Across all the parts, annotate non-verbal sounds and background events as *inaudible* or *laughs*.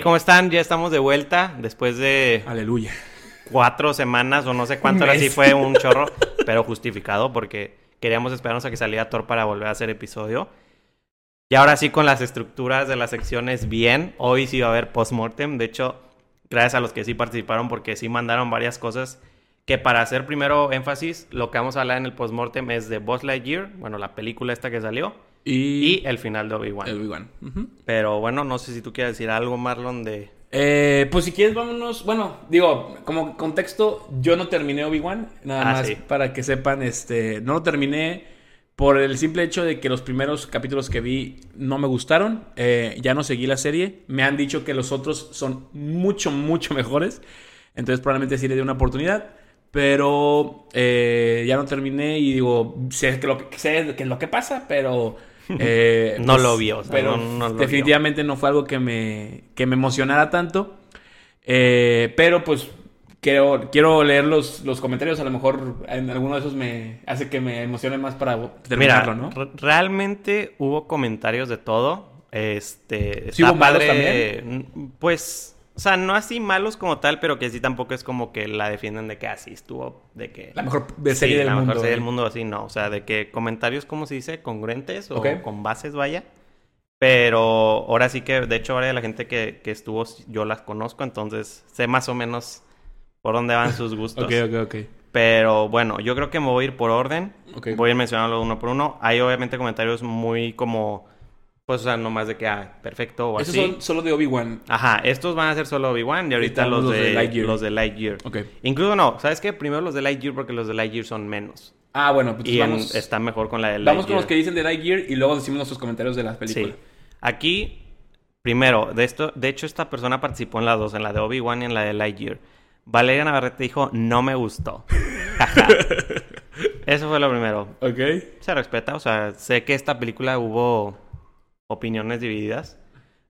Hey, ¿cómo están? Ya estamos de vuelta después de Aleluya. cuatro semanas o no sé cuánto, ahora sí fue un *laughs* chorro, pero justificado porque queríamos esperarnos a que saliera Thor para volver a hacer episodio. Y ahora sí con las estructuras de las secciones bien, hoy sí va a haber postmortem, de hecho, gracias a los que sí participaron porque sí mandaron varias cosas que para hacer primero énfasis, lo que vamos a hablar en el postmortem es de Buzz Lightyear, bueno, la película esta que salió, y Y, el final de Obi-Wan. Ujú. Pero bueno, no sé si tú quieres decir algo, Marlon, de... Eh, pues si quieres, vámonos. Bueno, digo, como contexto, yo no terminé Obi-Wan. Nada Ah, más sí. para que sepan, este. No lo terminé por el simple hecho de que los primeros capítulos que vi no me gustaron. Eh, ya no seguí la serie. Me han dicho que los otros son mucho, mucho *laughs* mejores. Entonces, probablemente sí le dé una oportunidad. Pero eh, ya no terminé y digo, sé que lo que, sé que es lo que pasa, pero. Eh, No lo vi, o sea, pero no- vio. definitivamente no fue algo que me, que me emocionara tanto. Eh, pero pues quiero, quiero leer los, los comentarios. A lo mejor en alguno de esos me hace que me emocione más para Mira, terminarlo, realmente hubo comentarios de todo. Este, ¿Sí está hubo malos padre, mm, Pues, o sea, no así malos como tal, pero que sí tampoco es como que la defienden de que así estuvo, de que La mejor serie Sí, del la mundo. mejor serie del mundo, así no, o sea, de que comentarios, ¿cómo se dice? Congruentes o con bases, vaya. Pero ahora sí que, de hecho, ahora de la gente que, que estuvo, yo las conozco, entonces sé más o menos por dónde van sus *laughs* gustos. Ok, ok, ok. Pero bueno, yo creo que me voy a ir por orden. Voy a ir mencionarlo uno por uno. Hay obviamente comentarios muy como, pues, o sea, no más de que, ah, perfecto o Esos así. son solo de Obi-Wan. Ajá, estos van a ser solo Obi-Wan y ahorita los, los de, Lightyear. los de Lightyear. Ok. Incluso no, ¿sabes qué? Primero los de Lightyear porque los de Lightyear son menos. Ah, bueno, pues y en- vamos, está mejor con la de vamos con Lightyear. los que dicen de Lightyear y luego decimos nuestros comentarios de las películas. Sí. Aquí, primero, de esto, de hecho, esta persona participó en las dos, en la de Obi-Wan y en la de Lightyear. Valeria Navarrete dijo, no me gustó. *laughs* Eso fue lo primero. Ok. Se respeta, o sea, sé que esta película hubo opiniones divididas.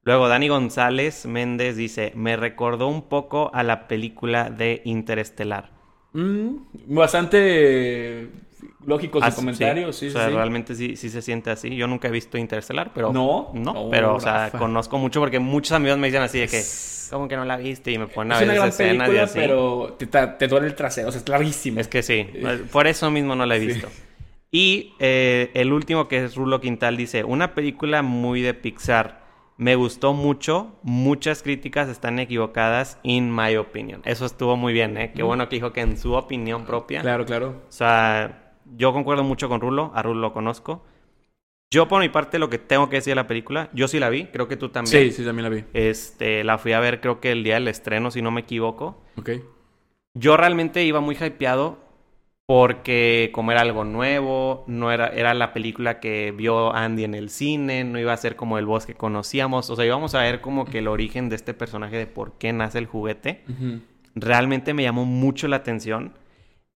Luego, Dani González Méndez dice, me recordó un poco a la película de Interestelar. Mm, bastante lógicos Ah, sus comentarios, sí, o sea, sí. realmente sí, sí se siente así. Yo nunca he visto Interestelar, pero... ¿No? No, pero, o sea, Rafa. conozco mucho porque muchos amigos me dicen así de que, ¿cómo que no la viste? Y me ponen a Es ver escenas y película, así. pero te, duele el trasero, o sea, es larguísimo. Es que sí, por eso mismo no la he Sí. Y eh, el último que es Rulo Quintal dice, una película muy de Pixar. Me gustó mucho, muchas críticas están equivocadas, in my opinion. Eso estuvo muy bien, ¿eh? Qué bueno que dijo que en su opinión propia. Claro, claro. O sea, yo concuerdo mucho con Rulo, a Rulo lo conozco. Yo por mi parte lo que tengo que decir de la película, yo sí la vi, creo que tú también. Sí, sí, también la vi. Este, la fui a ver creo que el día del estreno, si no me equivoco. Ok. Yo realmente iba muy hypeado porque como era algo nuevo, no era, era la película que vio Andy en el cine, no iba a ser como el boss que conocíamos. O sea, íbamos a ver como que el origen de este personaje, de por qué nace el juguete. Realmente me llamó mucho la atención.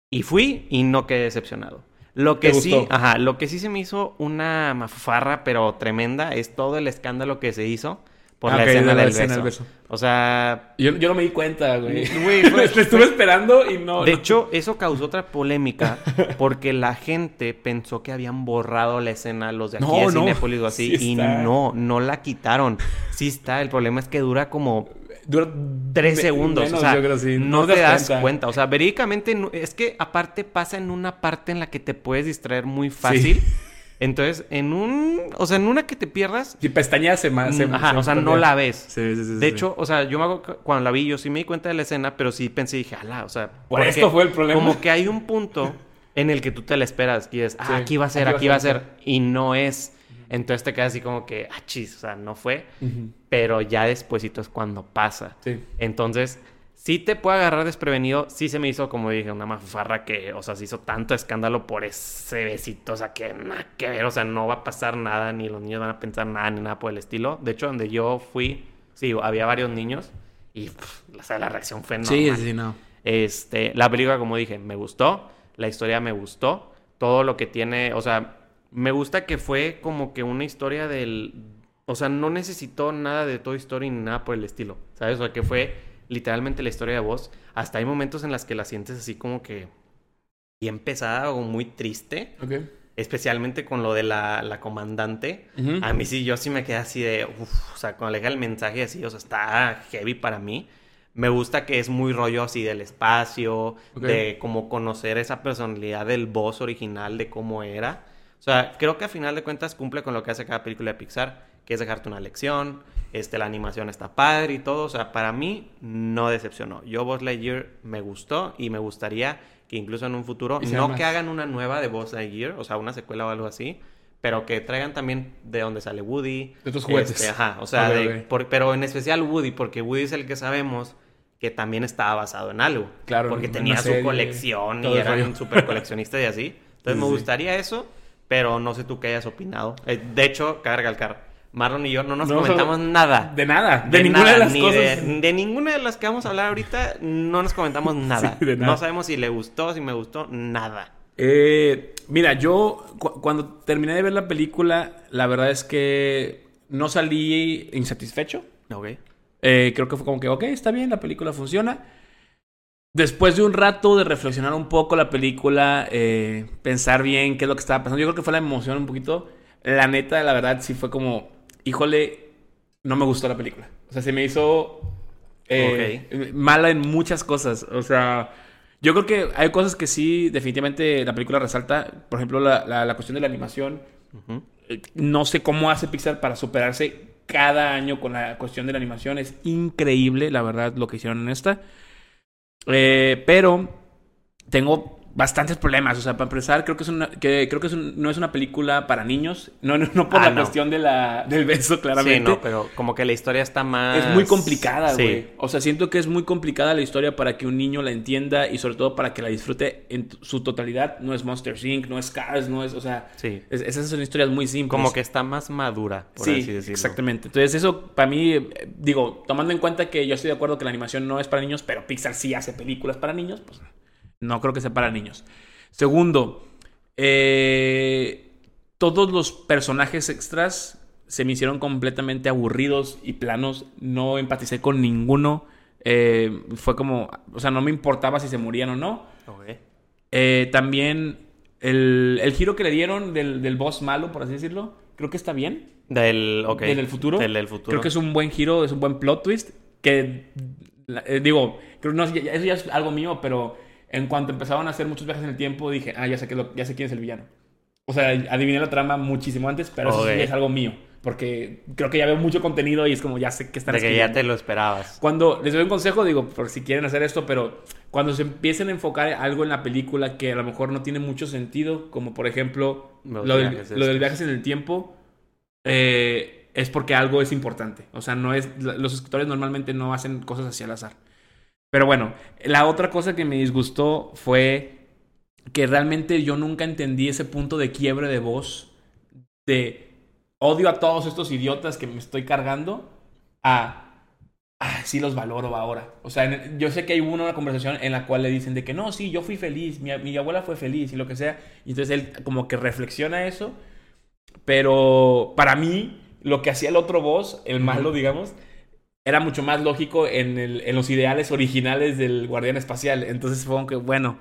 Y fui y no quedé decepcionado. Lo que ¿Te sí, ajá, lo que sí se me hizo una mafarra, pero tremenda, es todo el escándalo que se hizo por Ah, la escena, de la del, escena beso. O sea, Yo, yo no me di cuenta, güey. Güey, *laughs* fue- Te estuve esperando y no. de no. hecho, eso causó otra polémica *laughs* porque la gente pensó que habían borrado la escena los de aquí No, de no. Cinépolis o así Sí y no, no la quitaron. Sí está, el problema es que dura como Dura tres me- segundos. menos, o sea, yo creo, sí. no, te das cuenta. O sea, verídicamente no- es que aparte pasa en una parte en la que te puedes distraer muy fácil. *laughs* Entonces, en un, o sea, en una que te pierdas, Si pestañeas se más. se- mm, ajá, se o sea, no la ves. Sí, sí, sí, De sí. hecho, o sea, yo me hago, cuando la vi, yo sí me di cuenta de la escena, pero sí pensé, dije, ala, o sea, Por esto fue el problema. Como que hay un punto en el que tú te la esperas y es, ah, Sí, aquí va a ser, aquí aquí va a ser, y no es. Entonces te quedas así como que, ah, chis, o sea, no fue. Pero ya despuesito es cuando pasa. Sí. Entonces, sí te puede agarrar desprevenido. Sí se me hizo, como dije, una mafarra que, o sea, se hizo tanto escándalo por ese besito. O sea, que nada que ver. O sea, no va a pasar nada, ni los niños van a pensar nada, ni nada por el estilo. De hecho, donde yo fui, sí, había varios niños. Y, pff, o sea, la reacción fue normal. Sí, sí, no. Este, la película, como dije, me gustó. La historia me gustó. Todo lo que tiene, o sea, me gusta que fue como que una historia del... O sea, no necesitó nada de Toy Story ni nada por el estilo, ¿sabes? O sea, que fue literalmente la historia de vos. Hasta hay momentos en las que la sientes así como que bien pesada o muy triste. Especialmente con lo de la, la comandante, Ujú. a mí sí, yo sí me quedé así de, uff, o sea, cuando le llega el mensaje así, o sea, está heavy para mí. Me gusta que es muy rollo así del espacio, Ok. de como conocer esa personalidad del boss original, de cómo era. O sea, creo que a final de cuentas cumple con lo que hace cada película de Pixar, es dejarte una lección, este, la animación está padre y todo. O sea, para mí no decepcionó. Yo Buzz Lightyear me gustó y me gustaría que incluso en un futuro, no más. que hagan una nueva de Buzz Lightyear, o sea, una secuela o algo así, pero que traigan también de donde sale Woody. De otros juguetes. Este, ajá, o sea, de- por- pero en especial Woody, porque Woody es el que sabemos que también estaba basado en algo. Claro, Porque en tenía su serie, colección y era un super coleccionista y así. Entonces Sí, me sí. gustaría eso, pero no sé tú qué hayas opinado. Eh, de hecho, cabe recalcar, Marlon y yo no nos No, comentamos nada. De nada. De, ninguna nada, de las cosas. De, de ninguna de las que vamos a hablar ahorita, no nos comentamos *laughs* nada. Sí, de nada. No sabemos si le gustó, si me gustó, nada. Eh, mira, yo cu- cuando terminé de ver la película, la verdad es que no salí insatisfecho. Ok. Eh, creo que fue como que, ok, está bien, la película funciona. Después de un rato de reflexionar un poco la película, eh, pensar bien qué es lo que estaba pasando, yo creo que fue la emoción un poquito. La neta, la verdad, sí fue como, híjole, no me gustó la película. O sea, se me hizo eh, mala en muchas cosas. O sea, yo creo que hay cosas que sí, definitivamente la película resalta. Por ejemplo, la, la- la cuestión de la animación. Eh, No sé cómo hace Pixar para superarse cada año con la cuestión de la animación. Es increíble, la verdad, lo que hicieron en esta. Eh, pero tengo bastantes problemas. O sea, para empezar, creo que, es una, que, creo que es un- no es una película para niños. No, no, no por Ah, la no. cuestión de la, del beso, claramente. Sí, no, pero como que la historia está más... Es muy complicada, Sí. güey. O sea, siento que es muy complicada la historia para que un niño la entienda y sobre todo para que la disfrute en su totalidad. No es Monster Inc., no es Cars, no es, o sea, Sí. es- esas son historias muy simples. Como que está más madura, por sí, así decirlo. exactamente. Entonces eso para mí, eh, digo, tomando en cuenta que yo estoy de acuerdo que la animación no es para niños, pero Pixar sí hace películas para niños, pues no creo que sea para niños. Segundo, eh, todos los personajes extras se me hicieron completamente aburridos y planos. No empaticé con ninguno. Eh, fue como, o sea, no me importaba si se morían o no. Eh, también el, el giro que le dieron del, del boss malo, por así decirlo, creo que está bien. Del. Del del futuro. Del futuro. Creo que es un buen giro, es un buen plot twist. Que, eh, digo, creo, no, eso ya es algo mío, pero en cuanto empezaron a hacer muchos viajes en el tiempo, dije, ah, ya sé, que lo- ya sé quién es el villano. O sea, adiviné la trama muchísimo antes, pero eso sí es algo mío. Porque creo que ya veo mucho contenido y es como, ya sé que están De que ya te lo esperabas. Cuando les doy un consejo, digo, por si quieren hacer esto, pero cuando se empiecen a enfocar algo en la película que a lo mejor no tiene mucho sentido, como por ejemplo lo del, lo del viajes en el tiempo, eh, es porque algo es importante. O sea, no es. Los escritores normalmente no hacen cosas así al azar. Pero bueno, la otra cosa que me disgustó fue que realmente yo nunca entendí ese punto de quiebre de voz de odio a todos estos idiotas que me estoy cargando a ah, sí los valoro ahora. O sea, yo sé que hay una, una conversación en la cual le dicen de que no, sí, yo fui feliz, mi, mi abuela fue feliz y lo que sea. Y entonces él como que reflexiona eso. Pero para mí, lo que hacía el otro voz, el malo, digamos, era mucho más lógico en, el- en los ideales originales del guardián espacial. Entonces fue como que, bueno,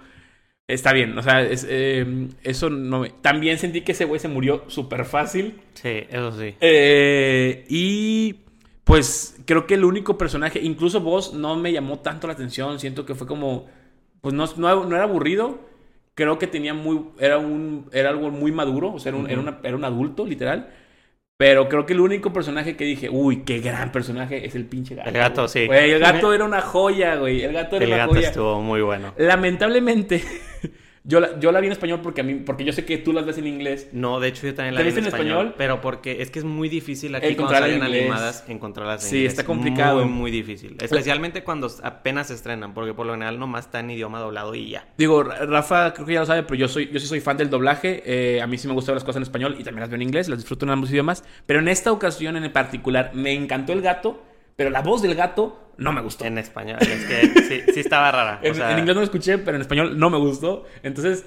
está bien. O sea, es, eh, eso no me... También sentí que ese güey se murió súper fácil. Sí, eso sí. Eh, y pues creo que el único personaje, incluso vos, no me llamó tanto la atención. Siento que fue como, pues no, no, no era aburrido. Creo que tenía muy, era un, era algo muy maduro, o sea, era un, era una- era un adulto, literal. Pero creo que el único personaje que dije, uy, qué gran personaje, es el pinche gato. El gato, güey. sí. Güey, el gato era una joya, güey. El gato era El una gato joya. estuvo muy bueno. Lamentablemente, *laughs* yo la, yo la vi en español porque a mí, porque yo sé que tú las ves en inglés. No, de hecho yo también la ¿Te vi en en español, español? pero porque es que es muy difícil aquí cuando Encontrarla en salen inglés. animadas encontrarlas en Sí, inglés. está complicado. Muy, muy difícil. Especialmente cuando apenas se estrenan, porque por lo general nomás está en idioma doblado y ya. Digo, Ra- Rafa creo que ya lo sabe, pero yo soy, yo sí soy fan del doblaje. Eh, a mí sí me gustan las cosas en español y también las veo en inglés, las disfruto en ambos idiomas. Pero en esta ocasión en particular me encantó el gato, pero la voz del gato no me gustó. En, En español. Es que sí, sí estaba rara. O sea, en inglés no lo escuché, pero en español no me gustó. Entonces,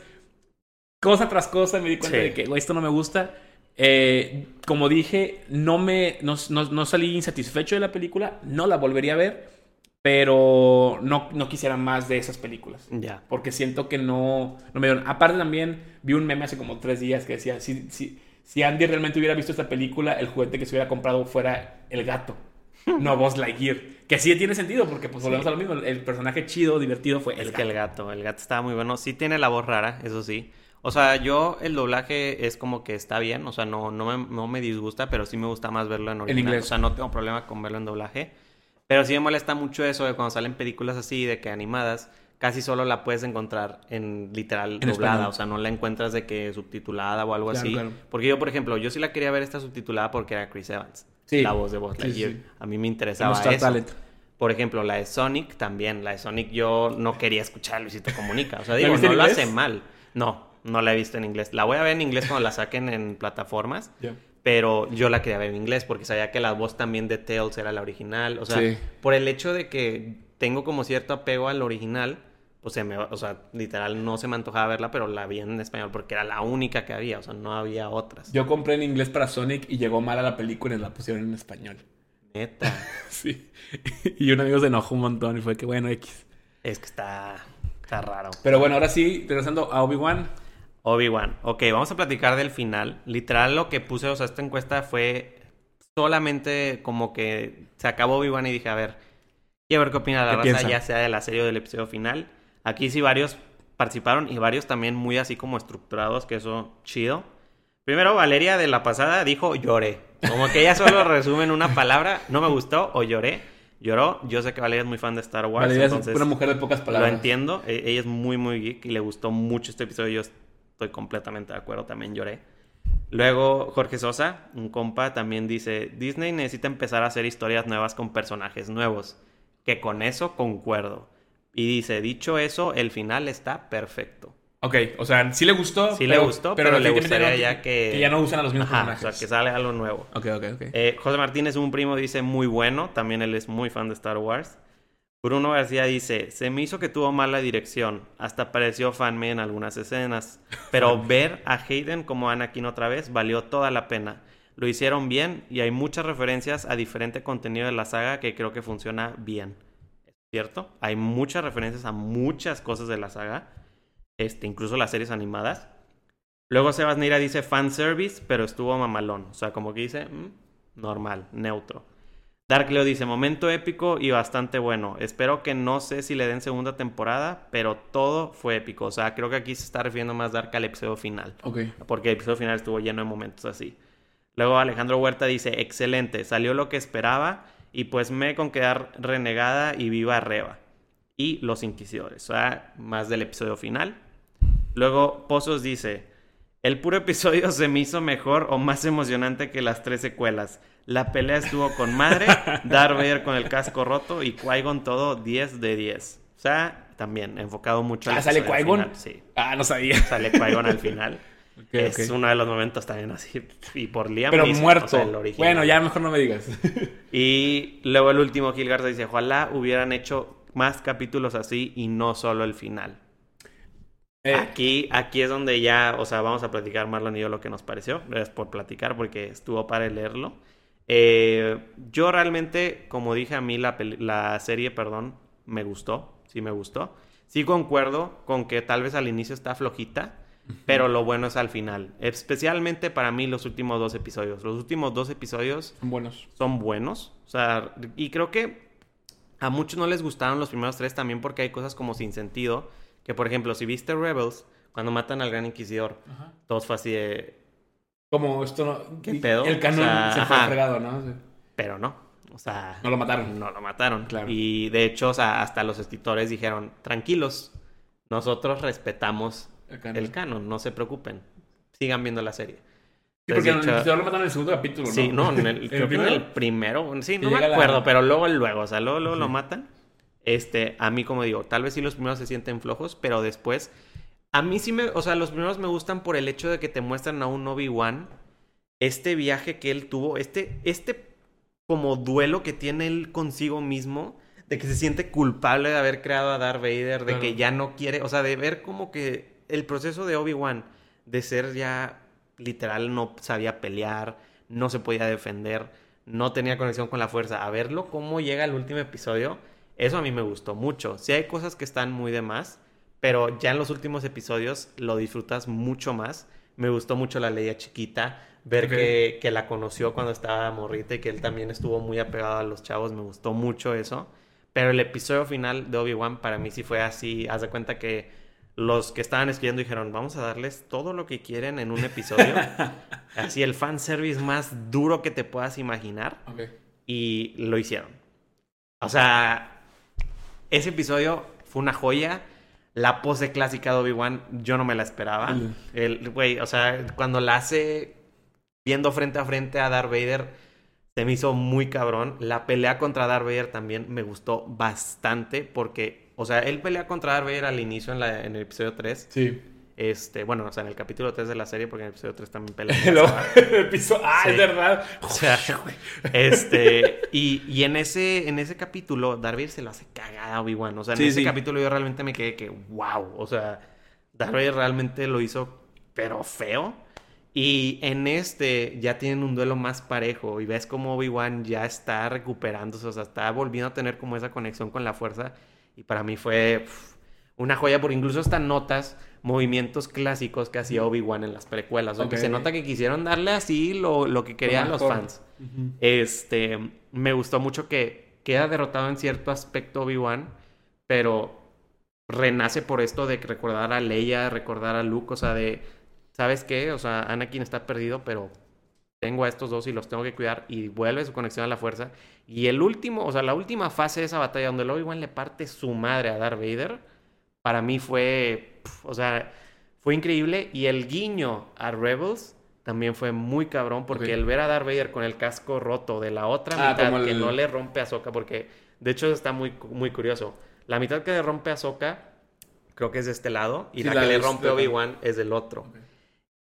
cosa tras cosa me di cuenta Sí. de que "Güey, esto no me gusta. Eh, como dije, no, me, no, no- no salí insatisfecho de la película, no la volvería a ver. Pero no, no quisiera más de esas películas. Ya. Porque siento que no, no me dieron. Aparte también vi un meme hace como tres días que decía, si, si, si Andy realmente hubiera visto esta película, el juguete que se hubiera comprado fuera el gato, no Buzz Lightyear. Que sí tiene sentido porque pues volvemos a lo mismo. El personaje chido, divertido fue el Es gato. que el gato, el gato estaba muy bueno. Sí tiene la voz rara, eso sí. O sea, yo el doblaje es como que está bien, o sea, no, no, me, no me disgusta, pero sí me gusta más verlo en original. inglés. O sea, no tengo problema con verlo en doblaje. Pero sí me molesta mucho eso de cuando salen películas así, de que animadas, casi solo la puedes encontrar en literal En doblada. español. O sea, no la encuentras de que subtitulada o algo Claro, así. claro. Porque yo, por ejemplo, yo sí la quería ver esta subtitulada porque era Chris Evans. Sí. La voz de Buzz Sí, Lightyear. sí. A mí me interesaba eso. Talent. Por ejemplo, la de Sonic también. La de Sonic yo no quería escuchar a Luisito Comunica. O sea, *laughs* ¿La digo, no lo hace mal. No, no la he visto en inglés. La voy a ver en inglés cuando la saquen en plataformas. Pero yo la quería ver en inglés porque sabía que la voz también de Tails era la original. O sea, Sí. por el hecho de que tengo como cierto apego al original, me, o sea, literal no se me antojaba verla, pero la vi en español porque era la única que había, o sea, no había otras. Yo compré en inglés para Sonic y llegó mal a la película y la pusieron en español. Neta, *laughs* Sí. y un amigo se enojó un montón y fue que bueno, X. es que está, está raro. Pero bueno, ahora sí, regresando a Obi-Wan. Obi-Wan. Ok, vamos a platicar del final. Literal, lo que puse, o sea, esta encuesta fue solamente como que se acabó Obi-Wan y dije, a ver, quiero ver qué opina la ¿Qué raza, ya sea de la serie o del episodio final. Aquí sí varios participaron y varios también muy así como estructurados, que eso chido. Primero, Valeria de la pasada dijo lloré. Como que ella solo *laughs* resume en una palabra, no me gustó o lloré. Lloró. Yo sé que Valeria es muy fan de Star Wars. Valeria es entonces una mujer de pocas lo palabras. entiendo. E- Ella es muy, muy geek y le gustó mucho este episodio. Yo estoy completamente de acuerdo. También lloré. Luego, Jorge Sosa, un compa, también dice: Disney necesita empezar a hacer historias nuevas con personajes nuevos. Que con eso concuerdo. Y dice: Dicho eso, el final está perfecto. Ok, o sea, sí le gustó. Sí le gustó, pero le gustaría no- ya que- Que ya no usan a los mismos Ajá, o personajes. sea, que sale algo nuevo. Ok, ok, ok. Eh, José Martínez, un primo, dice muy bueno. También él es muy fan de Star Wars. Bruno García dice, se me hizo que tuvo mala dirección. Hasta pareció fanme en algunas escenas. *laughs* Pero ver a Hayden como Anakin otra vez valió toda la pena. Lo hicieron bien y hay muchas referencias a diferente contenido de la saga que creo que funciona bien. ¿Cierto? Hay muchas referencias a muchas cosas de la saga. Este, incluso las series animadas. Luego Sebas Neira dice fanservice, pero estuvo mamalón. O sea, como que dice, mm, normal, neutro. Dark Leo dice, momento épico y bastante bueno. Espero que no sé si le den segunda temporada, pero todo fue épico. O sea, creo que aquí se está refiriendo más Dark al episodio final. Ok. Porque el episodio final estuvo lleno de momentos así. Luego Alejandro Huerta dice, excelente, salió lo que esperaba y pues me con quedar renegada y viva Reba. Y los inquisidores, o sea, más del episodio final. Luego Pozos dice, el puro episodio se me hizo mejor o más emocionante que las tres secuelas. La pelea estuvo con madre, *laughs* Darth Vader con el casco roto y Qui-Gon todo 10 de 10. O sea, también enfocado mucho al Ah, ¿sale Qui-Gon? Sí, Ah, no sabía. sale Qui-Gon al final. Es uno de los momentos también así. Y por Liam Pero Neeson, muerto. o sea, el original. bueno, ya mejor no me digas. *laughs* Y luego el último, Gil Garza dice: Ojalá hubieran hecho más capítulos así y no solo el final. Eh, Aquí, aquí es donde ya, o sea, vamos a platicar Marlon y yo lo que nos pareció. Gracias por platicar porque estuvo para leerlo. Eh, yo realmente, como dije a mí, la, la serie, perdón, me gustó. Sí me gustó. Sí concuerdo con que tal vez al inicio está flojita, pero lo bueno es al final. Especialmente para mí los últimos dos episodios. Los últimos dos episodios son buenos. son buenos. O sea, y creo que a muchos no les gustaron los primeros tres también porque hay cosas como sin sentido. Que por ejemplo, si viste Rebels, cuando matan al Gran Inquisidor, todos fue así de. Como esto no. ¿Qué pedo? El canon O sea, se fue ajá. fregado, ¿no? Sí. Pero no. O sea. No lo mataron. No lo mataron. Claro. Y de hecho, o sea, hasta los escritores dijeron: tranquilos, nosotros respetamos El canon. el canon, no se preocupen. Sigan viendo la serie. Sí, porque hecho- se lo mataron en el segundo capítulo, ¿no? Sí, no, en *laughs* el, creo que en primero? el primero. Sí, no me la- acuerdo, pero luego, luego, o sea, luego, luego lo matan. Este, a mí, como digo, tal vez sí los primeros se sienten flojos, pero después. A mí sí me. O sea, los primeros me gustan por el hecho de que te muestran a un Obi-Wan. Este viaje que él tuvo, este, este como duelo que tiene él consigo mismo, de que se siente culpable de haber creado a Darth Vader, de Claro. que ya no quiere, o sea, de ver como que el proceso de Obi-Wan, de ser ya literal no sabía pelear, no se podía defender, no tenía conexión con la fuerza, a verlo cómo llega al último episodio, Eso a mí me gustó mucho. Sí hay cosas que están muy de más, pero ya en los últimos episodios lo disfrutas mucho más. Me gustó mucho la Leia chiquita, ver que, que la conoció cuando estaba morrita y que él también estuvo muy apegado a los chavos. Me gustó mucho eso. Pero el episodio final de Obi-Wan para mí sí fue así. Haz de cuenta que los que estaban escribiendo dijeron, vamos a darles todo lo que quieren en un episodio. *laughs* así el fanservice más duro que te puedas imaginar. Y lo hicieron. O sea, ese episodio fue una joya. La pose clásica de Obi-Wan, yo no me la esperaba. El, güey, o sea, cuando la hace viendo frente a frente a Darth Vader, se me hizo muy cabrón. La pelea contra Darth Vader también me gustó bastante porque, o sea, él pelea contra Darth Vader al inicio en, la, en el episodio 3. Sí. Este, bueno, o sea, en el capítulo 3 de la serie, porque en el episodio 3 también pelea. *laughs* El piso- Ah, Sí. es verdad. O sea, *laughs* este, y, y en ese, en ese capítulo, Darth Vader se lo hace cagada a Obi-Wan. O sea, en Sí, ese sí. capítulo yo realmente me quedé que, wow. O sea, Darth Vader realmente lo hizo, pero feo. Y en este ya tienen un duelo más parejo. Y ves como Obi-Wan ya está recuperándose. O sea, está volviendo a tener como esa conexión con la fuerza. Y para mí fue una joya, porque incluso hasta notas movimientos clásicos que hacía Obi-Wan en las precuelas. O sea, que Ok. se nota que quisieron darle así lo, lo que querían los fans. Este, me gustó mucho que queda derrotado en cierto aspecto Obi-Wan, pero renace por esto de recordar a Leia, recordar a Luke, o sea, de, ¿sabes qué? O sea, Anakin está perdido, pero tengo a estos dos y los tengo que cuidar y vuelve su conexión a la fuerza. Y el último, o sea, la última fase de esa batalla donde el Obi-Wan le parte su madre a Darth Vader, para mí fue, o sea, fue increíble y el guiño a Rebels también fue muy cabrón porque el ver a Darth Vader con el casco roto de la otra Ah, mitad el- que no le rompe a Soka porque de hecho está muy muy curioso. La mitad que le rompe a Soka creo que es de este lado y Sí, la, la que le de- rompe a Obi-Wan es del otro.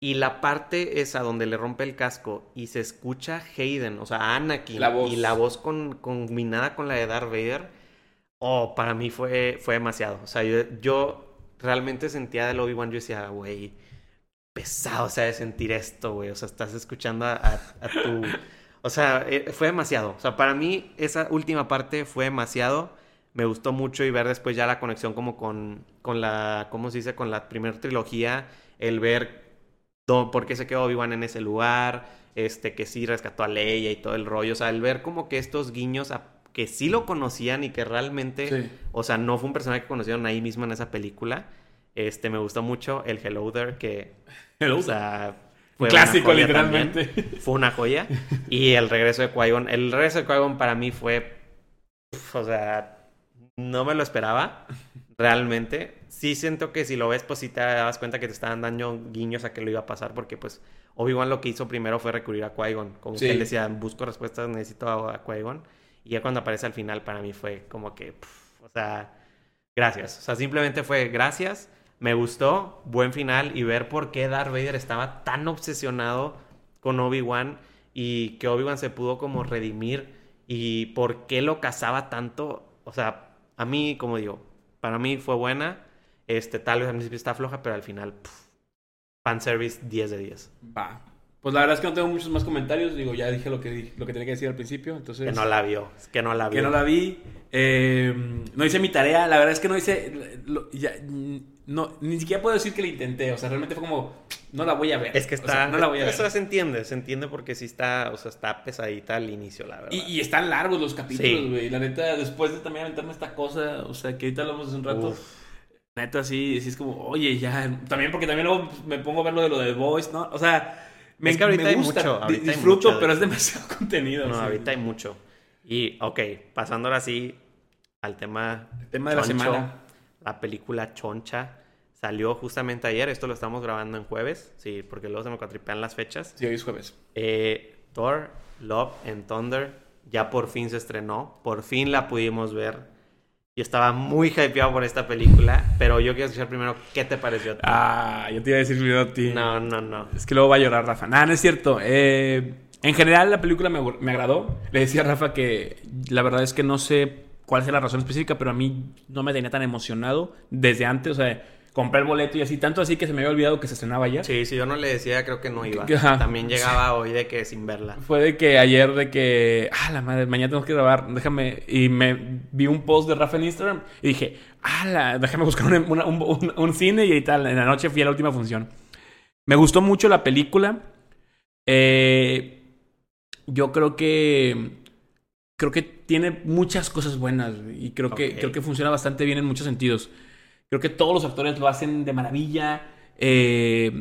Y la parte esa donde le rompe el casco y se escucha Hayden, o sea, Anakin, La voz. y la voz con, combinada con la de Darth Vader, oh, para mí fue, fue demasiado. O sea, yo, yo realmente sentía del Obi-Wan, yo decía, güey, pesado, o sea, de sentir esto, güey. O sea, estás escuchando a, a- a tu... O sea, eh, fue demasiado. O sea, para mí esa última parte fue demasiado. Me gustó mucho y ver después ya la conexión como con, con la, ¿cómo se dice? Con la primera trilogía. El ver por qué se quedó Obi-Wan en ese lugar. Este, que sí rescató a Leia y todo el rollo. O sea, el ver como que estos guiños a- que sí lo conocían y que realmente... Sí. O sea, no fue un personaje que conocieron ahí mismo en esa película. Este, me gustó mucho el Hello There, que... O sea, fue Clásico, literalmente. también. Fue una joya. Y el regreso de Qui-Gon. El regreso de Qui-Gon para mí fue... pf, O sea, no me lo esperaba. Realmente. Sí siento que si lo ves, pues sí te das cuenta que te estaban dando guiños a que lo iba a pasar. Porque pues Obi-Wan lo que hizo primero fue recurrir a Qui-Gon. Como Sí. que él decía, busco respuestas, necesito a, a Qui-Gon. Y ya cuando aparece al final para mí fue como que... o sea, gracias. O sea, simplemente fue gracias. Me gustó, buen final y ver por qué Darth Vader estaba tan obsesionado con Obi-Wan y que Obi-Wan se pudo como redimir y por qué lo cazaba tanto. O sea, a mí, como digo, para mí fue buena. Este, tal vez al principio está floja, pero al final, pff, fanservice 10 de 10. Va. Pues la verdad es que no tengo muchos más comentarios. Digo, ya dije lo que, lo que tenía que decir al principio. Entonces, Que no la vio, es que no la vio. que no la vi. Eh, no hice mi tarea. La verdad es que no hice. lo- ya, no, ni siquiera puedo decir que la intenté. O sea, realmente fue como. No la voy a ver. Es que O sea, está, no la voy a ver. eso se entiende, se entiende porque sí está, o sea, está pesadita al inicio, la verdad. Y, y están largos los capítulos, Sí. güey. La neta, después de también aventarme esta cosa, o sea, que ahorita hablamos hace un rato. Uf. Neta, sí, sí es como, oye, ya. También porque también luego me pongo a ver lo de lo de Voice, ¿no? O sea, me, Es que ahorita me hay gusta, mucho, hay disfruto, mucho de pero es demasiado *laughs* contenido. No, sí. ahorita hay mucho. Y, ok, pasando ahora sí al tema... tema de la semana. La película Choncha salió justamente ayer. Esto lo estamos grabando en jueves. Sí, porque luego se me cuatripean las fechas. Sí, hoy es jueves. Eh, Thor, Love and Thunder ya por fin se estrenó. Por fin la pudimos ver. Y estaba muy hypeado por esta película. Pero yo quiero escuchar primero qué te pareció a ti. Ah, yo te iba a decir primero a ti. No, no, no. Es que luego va a llorar Rafa. Nada, no es cierto. Eh, en general, la película me, me agradó. Le decía a Rafa que la verdad es que no sé cuál es la razón específica, pero a mí no me tenía tan emocionado desde antes. O sea, compré el boleto y así, tanto así que se me había olvidado que se estrenaba ayer. Sí, si yo no le decía, creo que no iba. Ajá. También llegaba hoy de que sin verla. Fue de que ayer, de que, ah, la madre, mañana tenemos que grabar, déjame, y me vi un post de Rafa en Instagram y dije, ah, la, déjame buscar un, una- un- un- un cine y tal. En la noche fui a la última función. Me gustó mucho la película. Eh, yo creo que, creo que tiene muchas cosas buenas y creo que, creo que funciona bastante bien en muchos sentidos. Creo que todos los actores lo hacen de maravilla. eh,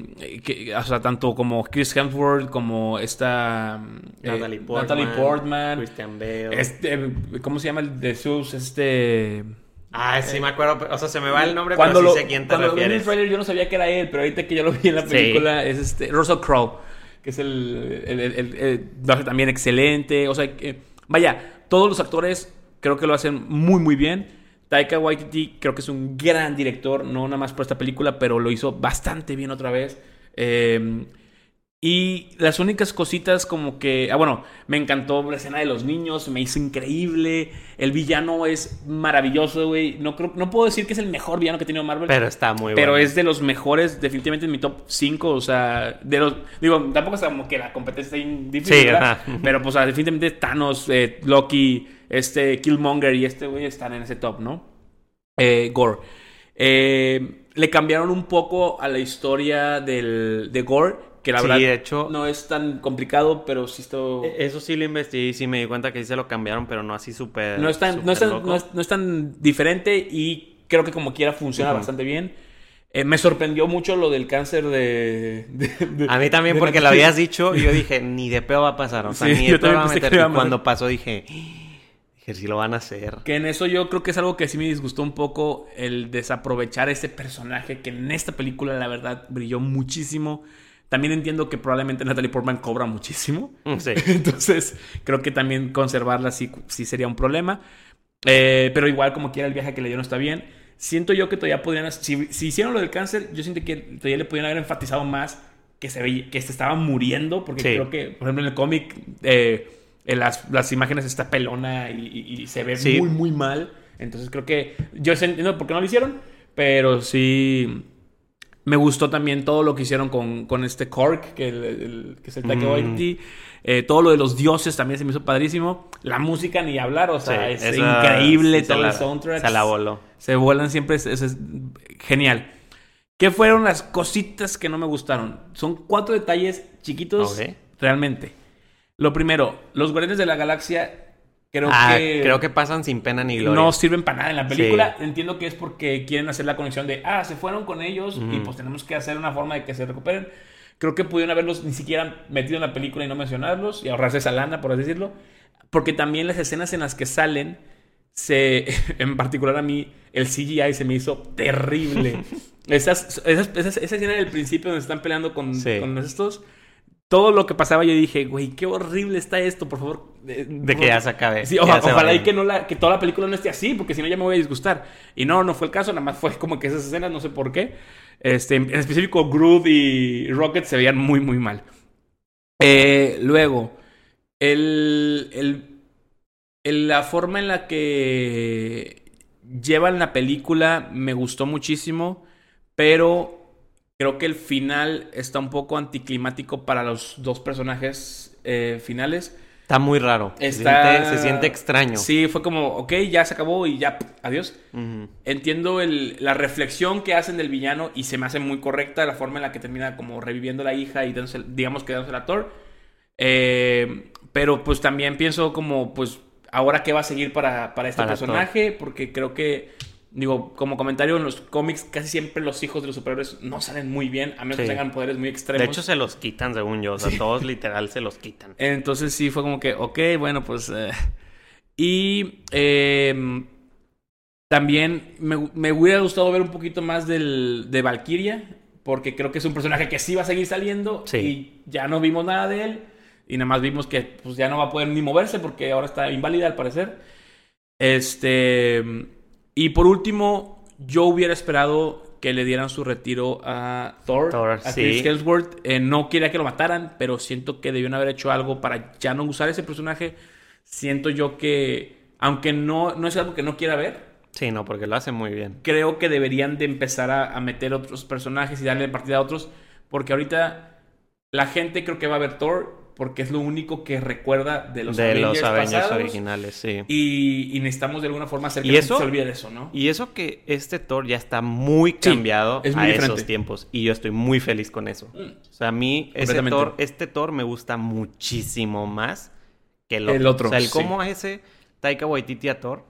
que, o sea, tanto como Chris Hemsworth como esta eh, Natalie Portman. Natalie Portman, Christian Bale. este, ¿cómo se llama el de Zeus? Este. Ah, sí me acuerdo. O sea, se me va el nombre, Cuando pero lo, sí sé quién te cuando lo vi en el refieres. trailer yo no sabía que era él, pero ahorita que ya lo vi en la Sí. película es este Russell Crowe, que es el, el- el- el- también excelente, o sea, vaya, todos los actores creo que lo hacen muy muy bien. Taika Waititi creo que es un gran director, no nada más por esta película, pero lo hizo bastante bien otra vez. Eh, y las únicas cositas como que... Ah, bueno, me encantó la escena de los niños, me hizo increíble. El villano es maravilloso, güey. No, creo, no puedo decir que es el mejor villano que ha tenido Marvel. Pero está muy Pero bueno. es de los mejores, definitivamente en mi top 5. O sea, de los. Digo, tampoco es como que la competencia está difícil, Sí, ¿verdad? ajá. Pero, pues, o sea, definitivamente Thanos, eh, Loki, este Killmonger y este güey están en ese top, ¿no? Eh, Gore. Eh, le cambiaron un poco a la historia del, de Gore, que la Sí, verdad de hecho- no es tan complicado, pero sí está. E- Eso sí lo investigué y sí me di cuenta que sí se lo cambiaron, pero no así súper. No es, tan, no, es tan, no, es, no es tan diferente y creo que como quiera funciona bastante bien. Eh, me sorprendió mucho lo del cáncer de... de- de- A mí también, porque lo habías dicho y yo dije, ni de pedo va a pasar. O sea, Sí, ni de también va a que meter. a Y cuando pasó dije, dije, sí lo van a hacer. Que en eso yo creo que es algo que sí me disgustó un poco el desaprovechar ese personaje que en esta película la verdad brilló muchísimo. También entiendo que probablemente Natalie Portman cobra muchísimo. Mm, Sí. *laughs* Entonces, creo que también conservarla sí, sí sería un problema. Eh, pero igual, como quiera, el viaje que le dio no está bien. Siento yo que todavía podrían... Si, si hicieron lo del cáncer, yo siento que todavía le podrían haber enfatizado más que se, veía, que se estaba muriendo. Porque Sí. creo que, por ejemplo, en el cómic, eh, en las, las imágenes está pelona y, y- y se ve Sí. muy, muy mal. Entonces, creo que... Yo sé- entiendo por qué no lo hicieron, pero sí... Me gustó también todo lo que hicieron con, con este Cork, que, el- el- que es el Taika Mm. Waititi. Eh, todo lo de los dioses también se me hizo padrísimo. La música ni hablar, o sea, Sí, es esa increíble sí todo el soundtrack. Se la voló. Se vuelan siempre, es, es- es genial. ¿Qué fueron las cositas que no me gustaron? Son cuatro detalles chiquitos, realmente. Lo primero, los Guardianes de la Galaxia, creo ah, que creo que pasan sin pena ni gloria. no sirven para nada en la película. Entiendo que es porque quieren hacer la conexión de, ah, se fueron con ellos y pues tenemos que hacer una forma de que se recuperen. Creo que pudieron haberlos ni siquiera metido en la película y no mencionarlos y ahorrarse esa lana, por así decirlo. Porque también las escenas en las que salen, se, *laughs* en particular a mí, el CGI se me hizo terrible. *laughs* esas, esas- esas- esa escena del principio donde están peleando con, Sí. con estos... Todo lo que pasaba yo dije, güey, qué horrible está esto, por favor. eh, De por que ya favor". se acabe. Sí, oja- se ojalá y que, no la, que toda la película no esté así, porque si no ya me voy a disgustar. Y no, no fue el caso, nada más fue como que esas escenas, no sé por qué. Este, en específico, Groot y Rocket se veían muy, muy mal. Eh, luego, el, el- el- la forma en la que llevan la película me gustó muchísimo, pero creo que el final está un poco anticlimático para los dos personajes eh, finales. Está muy raro. Se siente- Se, siente extraño. Sí, fue como, ok, ya se acabó y ya, adiós. Entiendo el- la reflexión que hacen del villano y se me hace muy correcta la forma en la que termina como reviviendo la hija y dándose- digamos que dándose la Thor. Eh, pero pues también pienso como, pues, ahora qué va a seguir para, para este Para personaje, porque creo que, digo, como comentario en los cómics, casi siempre los hijos de los superhéroes no salen muy bien, a menos que tengan poderes muy extremos. De hecho, se los quitan, según yo. O sea, todos *laughs* literal se los quitan. Entonces sí fue como que, ok, bueno, pues... eh. Y eh, también me, me hubiera gustado ver un poquito más del, de Valkyria, porque creo que es un personaje que sí va a seguir saliendo Sí. y ya no vimos nada de él. Y nada más vimos que pues, ya no va a poder ni moverse porque ahora está inválida al parecer. Este... Y por último, yo hubiera esperado que le dieran su retiro a Thor, Thor, a sí. Chris Hemsworth. Eh, no quería que lo mataran, pero siento que debieron haber hecho algo para ya no usar ese personaje. Siento yo que, aunque no, no es algo que no quiera ver, Sí, no, porque lo hace muy bien. Creo que deberían de empezar a, a meter otros personajes y darle partida a otros. Porque ahorita la gente creo que va a ver Thor porque es lo único que recuerda de los de Avengers, los Avengers pasados, originales, sí. Y, y necesitamos de alguna forma hacer que ¿Y la gente eso? se olvide de eso, ¿no? Y eso que este Thor ya está muy Sí, cambiado es muy a diferente. esos tiempos. Y yo estoy muy feliz con eso. Mm. O sea, a mí ese. Thor, este Thor me gusta muchísimo más que el otro. El otro, O sea, el sí. cómo ese Taika Waititi a Thor,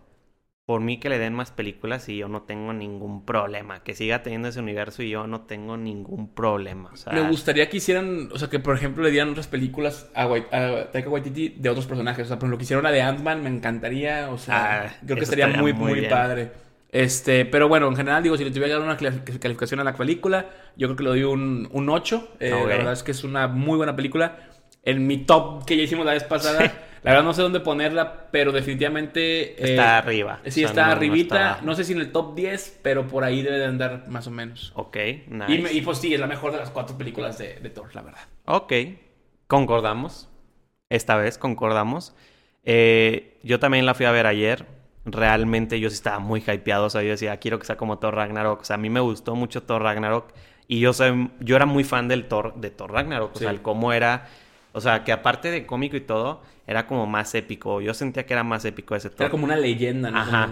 por mí que le den más películas y yo no tengo ningún problema. Que siga teniendo ese universo y yo no tengo ningún problema. O sea, Me gustaría que hicieran, o sea, que por ejemplo le dieran otras películas a, Wai- a Taika Waititi de otros personajes. O sea, por ejemplo, que hicieron la de Ant-Man, me encantaría. O sea, Ah, creo que estaría estaría muy, muy bien. padre. Este, pero bueno, en general, digo, si le tuviera que dar una calificación a la película, yo creo que le doy un, un 8. Eh. La verdad es que es una muy buena película. En mi top que ya hicimos la vez pasada, *laughs* la verdad no sé dónde ponerla, pero definitivamente. eh, Está arriba. Sí, O sea, está no- no arribita. está No, sé si en el top 10, pero por ahí debe de andar más o menos. Ok, nice. Y, y, pues sí, es la mejor de las cuatro películas de, de Thor, la verdad. Ok, concordamos. Esta vez concordamos. Eh, yo también la fui a ver ayer. Realmente yo sí estaba muy hypeado. O sea, yo decía, quiero que sea como Thor Ragnarok. O sea, a mí me gustó mucho Thor Ragnarok. Y yo, soy, yo era muy fan del Thor, de Thor Ragnarok. O sea, el cómo era... O sea, que aparte de cómico y todo, era como más épico. Yo sentía que era más épico ese Thor. Era como una leyenda, ¿no? Ajá.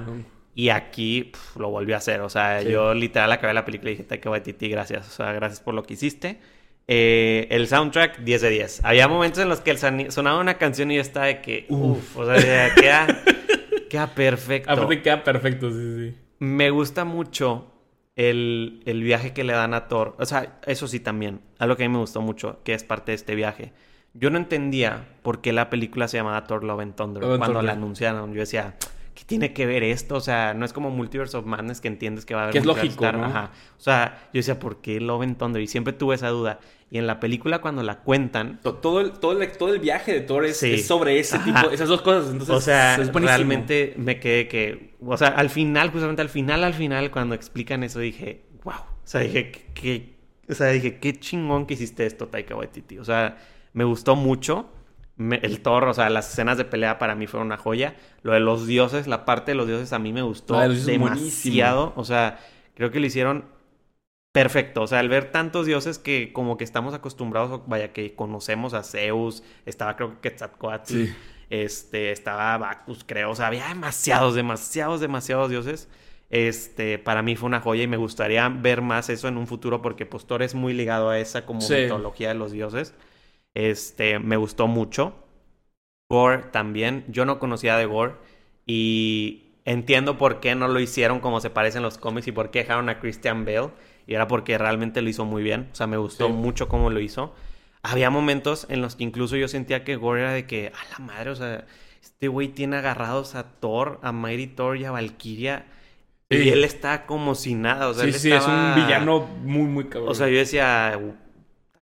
Y aquí pf, lo volvió a hacer. O sea, Sí. yo literal acabé la película y dije, Taika Waititi, gracias. O sea, gracias por lo que hiciste. Eh, el soundtrack, 10 de 10. Había momentos en los que el sonaba una canción y yo estaba de que, uff, o sea, queda, *laughs* queda perfecto. Aparte queda perfecto, sí, sí. Me gusta mucho el, el viaje que le dan a Thor. O sea, eso sí también. Algo que a mí me gustó mucho, que es parte de este viaje. Yo no entendía por qué la película se llamaba Thor Love and Thunder Love and cuando la anunciaron. Yo decía, ¿qué tiene que ver esto? O sea, no es como Multiverse of Madness que entiendes que va a haber Que es lógico, Star. ¿no? Ajá. O sea, yo decía, ¿por qué Love and Thunder? Y siempre tuve esa duda. Y en la película cuando la cuentan, To- Todo el, todo, el, todo el viaje de Thor es, Sí. es sobre ese Ajá. tipo, esas dos cosas. Entonces, o sea, es realmente me quedé que, o sea, al final, justamente al final, al final, cuando explican eso, dije, wow. O sea, dije, que, que- o sea, dije, qué chingón que hiciste esto, Taika Waititi. O sea, me gustó mucho. Me- el Thor, o sea, las escenas de pelea para mí fueron una joya. Lo de los dioses, la parte de los dioses a mí me gustó de demasiado. O sea, creo que lo hicieron perfecto. O sea, al ver tantos dioses que como que estamos acostumbrados, vaya, que conocemos a Zeus, estaba creo que Quetzalcóatl, Sí. este, estaba Bacchus, creo. O sea, había demasiados, demasiados, demasiados dioses. Este, para mí fue una joya y me gustaría ver más eso en un futuro porque pues Thor es muy ligado a esa como Sí. mitología de los dioses. Este, me gustó mucho. Gore también. Yo no conocía de Gore y entiendo por qué no lo hicieron como se parece en los cómics y por qué dejaron a Christian Bale. Y era porque realmente lo hizo muy bien. O sea, me gustó Sí. mucho cómo lo hizo. Había momentos en los que incluso yo sentía que Gore era de que, a la madre, o sea, este güey tiene agarrados a Thor, a Mighty Thor y a Valkyria. Y él está como si nada. O sea, sí, él sí, es un villano muy, muy cabrón. o sea, yo decía, "Uh,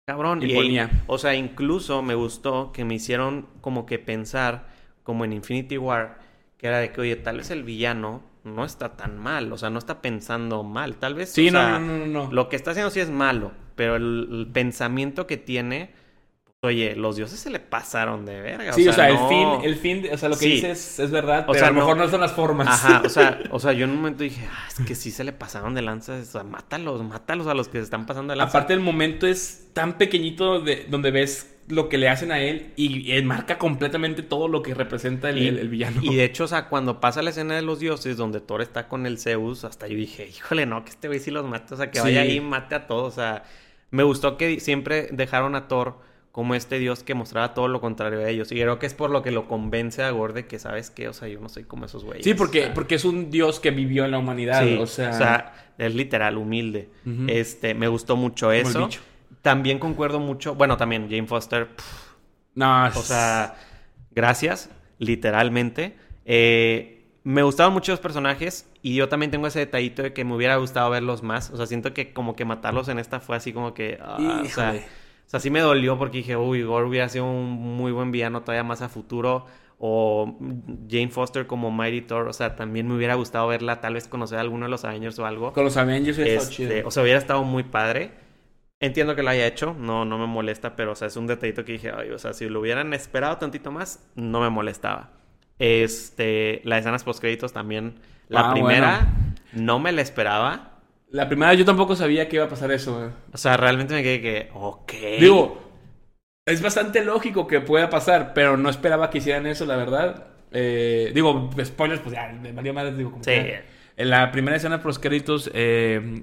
cabrón. Y, Imponía. o sea, incluso me gustó que me hicieron como que pensar, como en Infinity War, que era de que, oye, tal vez el villano no está tan mal. O sea, no está pensando mal. Tal vez. sí, o no, sea, no, no, no, no. Lo que está haciendo sí es malo, pero el, el pensamiento que tiene, oye, los dioses se le pasaron de verga. Sí, o sea, no- el fin, el fin, o sea, lo que Sí. dices es verdad, O pero sea, a lo mejor no- no son las formas. Ajá, o sea, *laughs* o sea, yo en un momento dije, ah, es que sí se le pasaron de lanza, o sea, mátalos, mátalos a los que se están pasando de lanza. Aparte el momento es tan pequeñito de, donde ves lo que le hacen a él y, y marca completamente todo lo que representa el, Y- el- el villano. Y de *laughs* hecho, o sea, cuando pasa la escena de los dioses, donde Thor está con el Zeus, hasta yo dije, híjole, no, que este güey sí los mate, o sea, que Sí. vaya ahí y mate a todos, o sea, me gustó que siempre dejaron a Thor como este dios que mostraba todo lo contrario a ellos, y creo que es por lo que lo convence a Gore de que, ¿sabes qué? O sea, yo no soy como esos güeyes. sí, porque, o sea, porque es un dios que vivió en la humanidad, sí, o sea... es literal, humilde. Ujú. Este, me gustó mucho eso. También concuerdo mucho, bueno, también Jane Foster, pff, no, o sea, gracias, literalmente. Eh, me gustaban mucho los personajes y yo también tengo ese detallito de que me hubiera gustado verlos más. O sea, siento que como que matarlos en esta fue así como que... ah, o, sea. O sea, sí me dolió porque dije, uy, Gore hubiera sido un muy buen villano todavía más a futuro. O Jane Foster como Mighty Thor. O sea, también me hubiera gustado verla, tal vez conocer a alguno de los Avengers o algo. con los Avengers hubiera estado Este, chido. o sea, hubiera estado muy padre. Entiendo que lo haya hecho, no, no me molesta, pero o sea, es un detallito que dije, ay, o sea, si lo hubieran esperado tantito más, no me molestaba. Este, las escenas post créditos también. La Ah, primera no me la esperaba. La primera yo tampoco sabía que iba a pasar eso, güey. O sea, realmente me quedé que, ok. Digo, es bastante lógico que pueda pasar, pero no esperaba que hicieran eso, la verdad. Eh, digo, spoilers, pues ya, me valió más, digo, como Sí. que- En la primera escena post créditos, eh,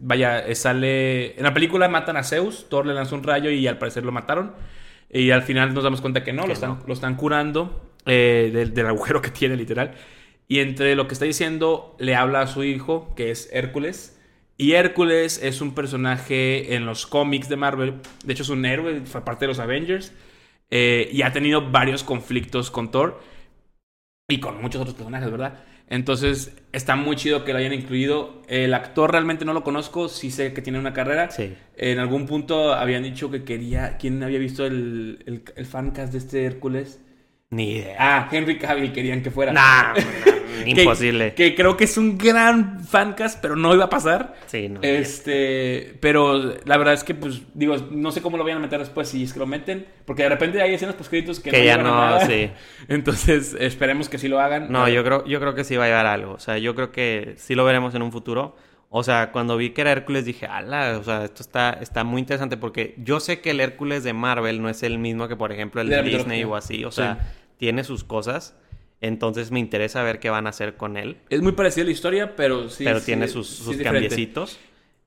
vaya, eh, sale... En la película matan a Zeus, Thor le lanzó un rayo y al parecer lo mataron. Y al final nos damos cuenta que no, Que lo, están, no. lo están curando eh, del, del agujero que tiene, literal. Y entre lo que está diciendo, le habla a su hijo, que es Hércules. Y Hércules es un personaje en los cómics de Marvel. De hecho, es un héroe, fue parte de los Avengers. eh, y ha tenido varios conflictos con Thor. Y con muchos otros personajes, ¿verdad? Entonces, está muy chido que lo hayan incluido. El actor realmente no lo conozco, sí sé que tiene una carrera. Sí. En algún punto habían dicho que quería. ¿Quién había visto el, el, el fancast de este Hércules? Ni idea. Ah, Henry Cavill querían que fuera. Nah, imposible. Que, creo que es un gran fancast, pero no iba a pasar. Sí, no. Este, pero la verdad es que, pues, digo, no sé cómo lo vayan a meter después si es que lo meten, porque de repente hay escenas postcréditos que, que no ya no, nada. sí. *laughs* Entonces, esperemos que sí lo hagan. No, yo creo, yo creo que sí va a llevar algo. O sea, yo creo que sí lo veremos en un futuro. O sea, cuando vi que era Hércules dije, ala, o sea, esto está, está muy interesante porque yo sé que el Hércules de Marvel no es el mismo que, por ejemplo, el De Disney o así. O Sí. sea, tiene sus cosas. Entonces me interesa ver qué van a hacer con él. Es muy parecida la historia, pero sí. pero sí, tiene sus, sus cambiecitos.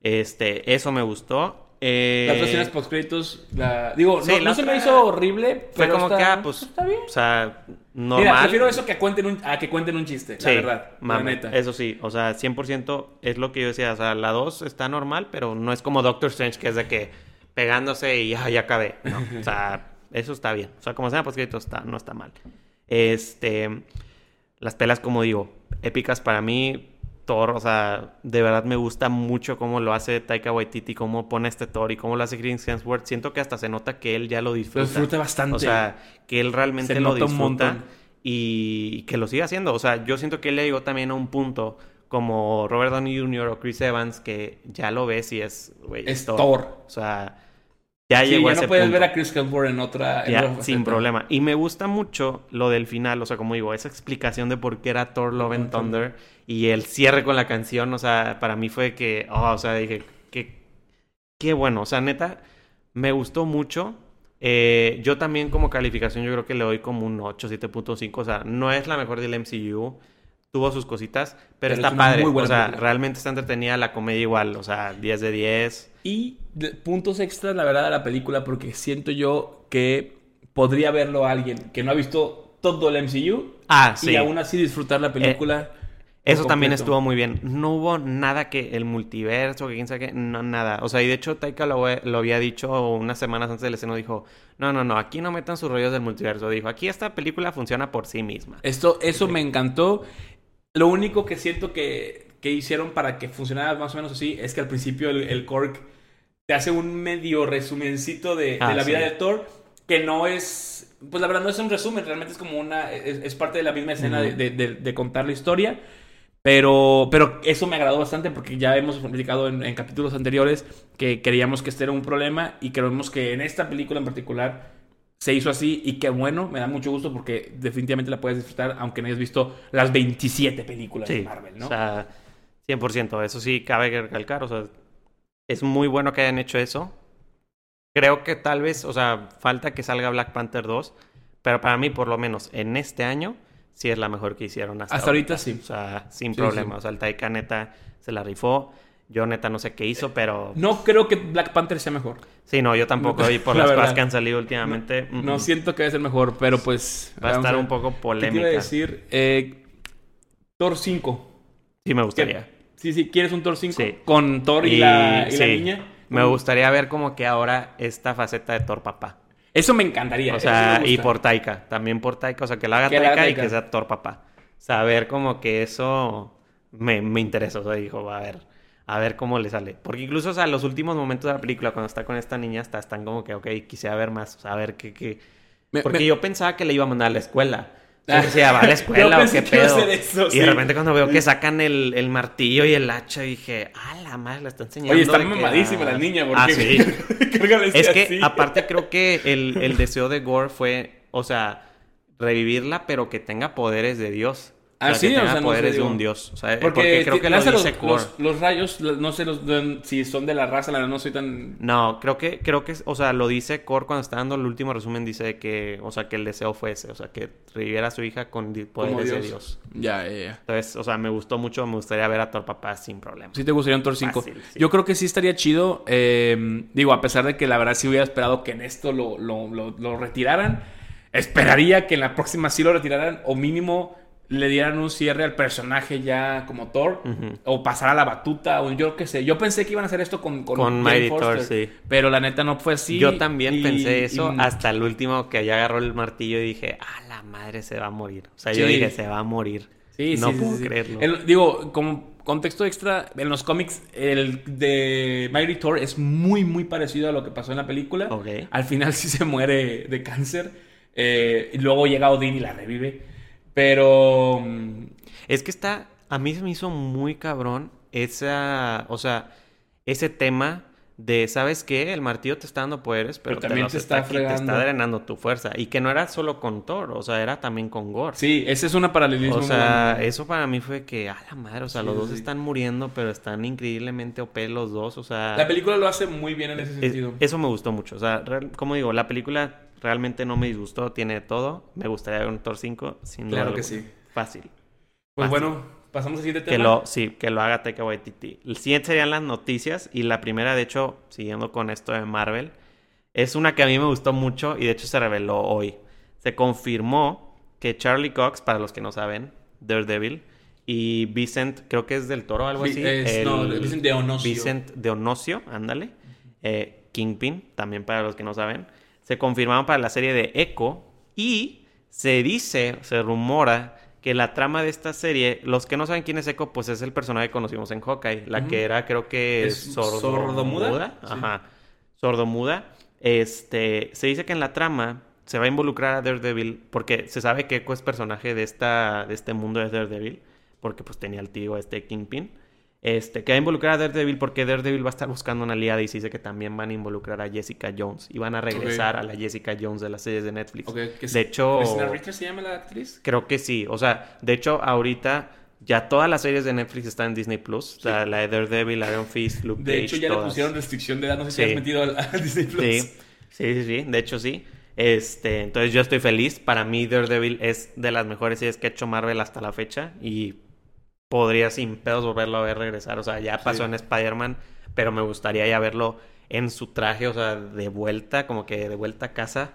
Este, eso me gustó. Eh, Las dos escenas postcréditos, la... digo, sí, no, la no se me hizo horrible, Fue pero como está- que, ah, pues, está bien. o sea, normal. Mira, prefiero eso que a, cuenten un, a que cuenten un chiste, la verdad, la mame, neta. Eso sí, o sea, 100% es lo que yo decía. O sea, la 2 está normal, pero no es como Doctor Strange, que es de que pegándose y ya, ya acabé. No, o sea, *laughs* eso está bien. O sea, como sea, pues está, no está mal. Este, las pelas, como digo, épicas para mí. Thor, o sea, de verdad me gusta mucho cómo lo hace Taika Waititi, cómo pone este Thor y cómo lo hace Chris Hemsworth. Siento que hasta se nota que él ya lo Lo disfruta. disfruta bastante. O sea, que él realmente Se lo nota disfruta y que lo siga haciendo. O sea, yo siento que él le llegó también a un punto como Robert Downey Jr. o Chris Evans que ya lo ves y es, güey, es Thor. O sea, ya Sí, llegó a ese no puedes punto. ver a Chris Hemsworth en otra... en Ya, otra sin problema. Y me gusta mucho lo del final, o sea, como digo, esa explicación de por qué era Thor Love and Thunder y el cierre con la canción, o sea, para mí fue que, oh, o sea, dije, qué, qué bueno, o sea, neta, me gustó mucho. Eh, yo también como calificación yo creo que le doy como un 8, 7.5, o sea, no es la mejor del MCU, tuvo sus cositas, pero, Pero es está padre, muy buena o sea, película. realmente está entretenida la comedia igual, o sea, 10 de 10. Y de- puntos extras, la verdad, de la película, porque siento yo que podría verlo alguien que no ha visto todo el MCU Ah, sí. y aún así disfrutar la película. por Eso también estuvo muy bien. No hubo nada que el multiverso, que quién sabe qué, no, nada. O sea, y de hecho Taika lo, lo había dicho unas semanas antes del estreno, dijo, no, no, no, aquí no metan sus rollos del multiverso. Dijo, aquí esta película funciona por sí misma. Esto, eso me encantó. Lo único que siento que, que hicieron para que funcionara más o menos así es que al principio el, el Korg te hace un medio resumencito de, de Ah, la vida sí. de Thor, que no es, pues la verdad no es un resumen, realmente es como una, es, es parte de la misma escena Ujú. de, de- de- de contar la historia. Pero, pero eso me agradó bastante porque ya hemos platicado en, en capítulos anteriores que creíamos que este era un problema y creemos que en esta película en particular se hizo así y qué bueno, me da mucho gusto porque definitivamente la puedes disfrutar aunque no hayas visto las 27 películas de Marvel, ¿no? o sea, 100%. Eso sí, cabe recalcar. O sea, es muy bueno que hayan hecho eso. Creo que tal vez, o sea, falta que salga Black Panther 2. Pero para mí, por lo menos en este año, sí es la mejor que hicieron hasta, Hasta ahorita sí. O sea, sin Sí, problema. sí. O sea, el Taika neta se la rifó. Yo neta no sé qué hizo, pero... No creo que Black Panther sea mejor. Sí, no, yo tampoco. Y por *laughs* la las verdad. cosas que han salido últimamente... No siento que va a ser mejor, pero pues... Va a estar un poco ¿Qué te polémica. iba a decir? Eh, Thor 5. Sí, me gustaría. Sí, sí, ¿quieres un Thor 5? Sí. Con Thor y, la, y la niña. Me gustaría ver como que ahora esta faceta de Thor papá. Eso me encantaría. O sea, y por Taika. También por Taika. O sea, que lo haga Que lo haga Taika y Taika. que sea Thor papá. Saber como que eso me, me interesa. O sea, dijo, a ver, a ver cómo le sale. Porque incluso, o sea, los últimos momentos de la película, cuando está con esta niña, hasta están como que, ok, quisiera ver más. O sea, a ver qué... qué... Me- Porque me- yo pensaba que le iba a mandar a la escuela. O sea, Ah, decía, ¿va a la *laughs* yo escuela o qué pedo? eso, y sí. de repente cuando veo que sacan el, el martillo y el hacha, dije, ah, la madre, la está enseñando. Oye, está mamadísima ah, la niña. Porque Ah, sí. *laughs* Es que así. aparte creo que *laughs* el, el deseo de Gore fue, o sea, revivirla, pero que tenga poderes de Dios. Ah, sí, que o tenga sea, no poderes sé, de un Dios. O sea, Porque, porque, creo que lo lanza dice los, los, los rayos, no sé los, si son de la raza, la verdad no soy tan... No, creo que, creo que, o sea, lo dice Core cuando está dando el último resumen, dice que, o sea, que el deseo fue ese, o sea, que reviviera a su hija con poderes de Dios. Dios. Ya, ya, ya. Entonces, o sea, me gustó mucho, me gustaría ver a Thor papá sin problema. Sí te gustaría un Thor 5. Fácil, sí. Yo creo que sí estaría chido. eh, digo, a pesar de que la verdad sí hubiera esperado que en esto lo, lo, lo- lo retiraran. Esperaría que en la próxima sí lo retiraran. O mínimo le dieran un cierre al personaje ya como Thor. O pasar a la batuta. O yo qué sé. Yo pensé que iban a hacer esto con, con, Con Mighty Thor, sí. Pero la neta no fue así. Yo también y- pensé eso y- hasta el último que ya agarró el martillo y dije, ah, la madre se va a morir. O sea, Sí. yo dije, se va a morir. Sí, no puedo creerlo. El- digo, como contexto extra, en los cómics, el de Mighty Thor es muy, muy parecido a lo que pasó en la película. Al final *laughs* sí se muere de cáncer. eh, y luego llega Odín y la revive. Pero. Es que está, a mí se me hizo muy cabrón esa, o sea, ese tema de, ¿sabes qué? El martillo te está dando poderes, pero, Pero también te está qui- te está drenando tu fuerza. Y que no era solo con Thor, o sea, era también con Gore. Sí, ese es un paralelismo. O sea, grande. eso para mí fue que, a la madre, o sea, Sí, los dos sí. están muriendo, pero están increíblemente OP los dos, o sea... La película lo hace muy bien en ese es- sentido. eso me gustó mucho, o sea, real- como digo, la película realmente no me disgustó, tiene todo, me gustaría ver un Thor 5, sin duda Claro que sí. Fácil. Pues fácil. bueno, pasamos al siguiente Que tema. lo, sí, que lo haga Taika Waititi. El siguiente serían las noticias y la primera, de hecho, siguiendo con esto de Marvel, es una que a mí me gustó mucho y de hecho se reveló hoy. Se confirmó que Charlie Cox, para los que no saben, Daredevil, y Vincent, creo que es del Toro o algo así. es- no, Vincent de Onocio. Vincent de Onocio, ándale. Eh, Kingpin, también para los que no saben. Se confirmaron para la serie de Echo y se dice, se rumora que la trama de esta serie, los que no saben quién es Echo, pues es el personaje que conocimos en Hawkeye, la que era creo que ¿Es sordo- sordomuda? Sí. Ajá. Sordomuda. Este, se dice que en la trama se va a involucrar a Daredevil porque se sabe que Echo es personaje de esta de este mundo de Daredevil porque pues tenía el tío este Kingpin. Este, que va a involucrar a Daredevil porque Daredevil va a estar buscando una aliada y se dice que también van a involucrar a Jessica Jones y van a regresar a la Jessica Jones de las series de Netflix. Ok, que es- de hecho, ¿Christina Ricci se llama la actriz? creo que sí. O sea, de hecho, ahorita ya todas las series de Netflix están en Disney Plus. O sea, la de Daredevil, Iron Fist, Luke De hecho, ya le pusieron restricción de edad. No sé si Sí. has metido al, al Disney Plus. Sí, sí, sí, sí, de hecho sí. Este, entonces yo estoy feliz. Para mí Daredevil es de las mejores series que ha hecho Marvel hasta la fecha y podría sin pedos volverlo a ver regresar. O sea, ya pasó Sí. en Spider-Man, pero me gustaría ya verlo en su traje, o sea, de vuelta, como que de vuelta a casa.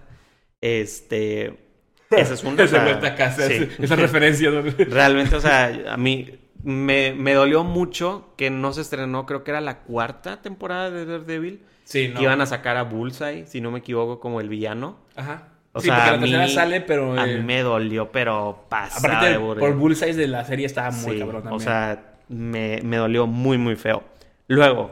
Este, *laughs* esa es una... Esa vuelta a casa, Sí. esa- esa referencia. *laughs* Realmente, o sea, a mí me, me dolió mucho que no se estrenó, creo que era la cuarta temporada de Daredevil. Sí, no. Que iban a sacar a Bullseye, si no me equivoco, como el villano. Ajá. O sí, sea, porque la tercera mí- sale, pero. A eh, mí me dolió, pero pasada Aparte, de por Bullseye de la serie estaba muy Sí, cabrón también. O sea, me, me dolió muy, muy feo. Luego,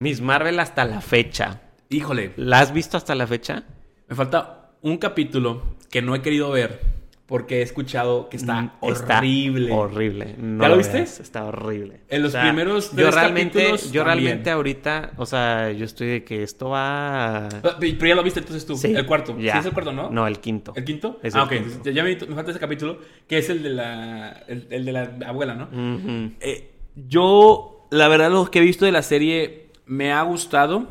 Miss Marvel hasta la fecha. Híjole, ¿La has visto hasta la fecha? me falta un capítulo que no he querido ver porque he escuchado que está Mm, está horrible. horrible. No ¿Ya lo viste? veas, Está horrible. En los O sea, primeros yo tres realmente, capítulos yo también. realmente ahorita, o sea, yo estoy de que esto va. Ah, Pero ya lo viste entonces tú. Sí, el cuarto. ya. Sí, es el cuarto, ¿no? No, el quinto. ¿El quinto? Es ah, el ok. quinto. entonces Ya, me, me falta ese capítulo que es el de la, el, el de la abuela, ¿no? Eh, yo, la verdad, lo que he visto de la serie me ha gustado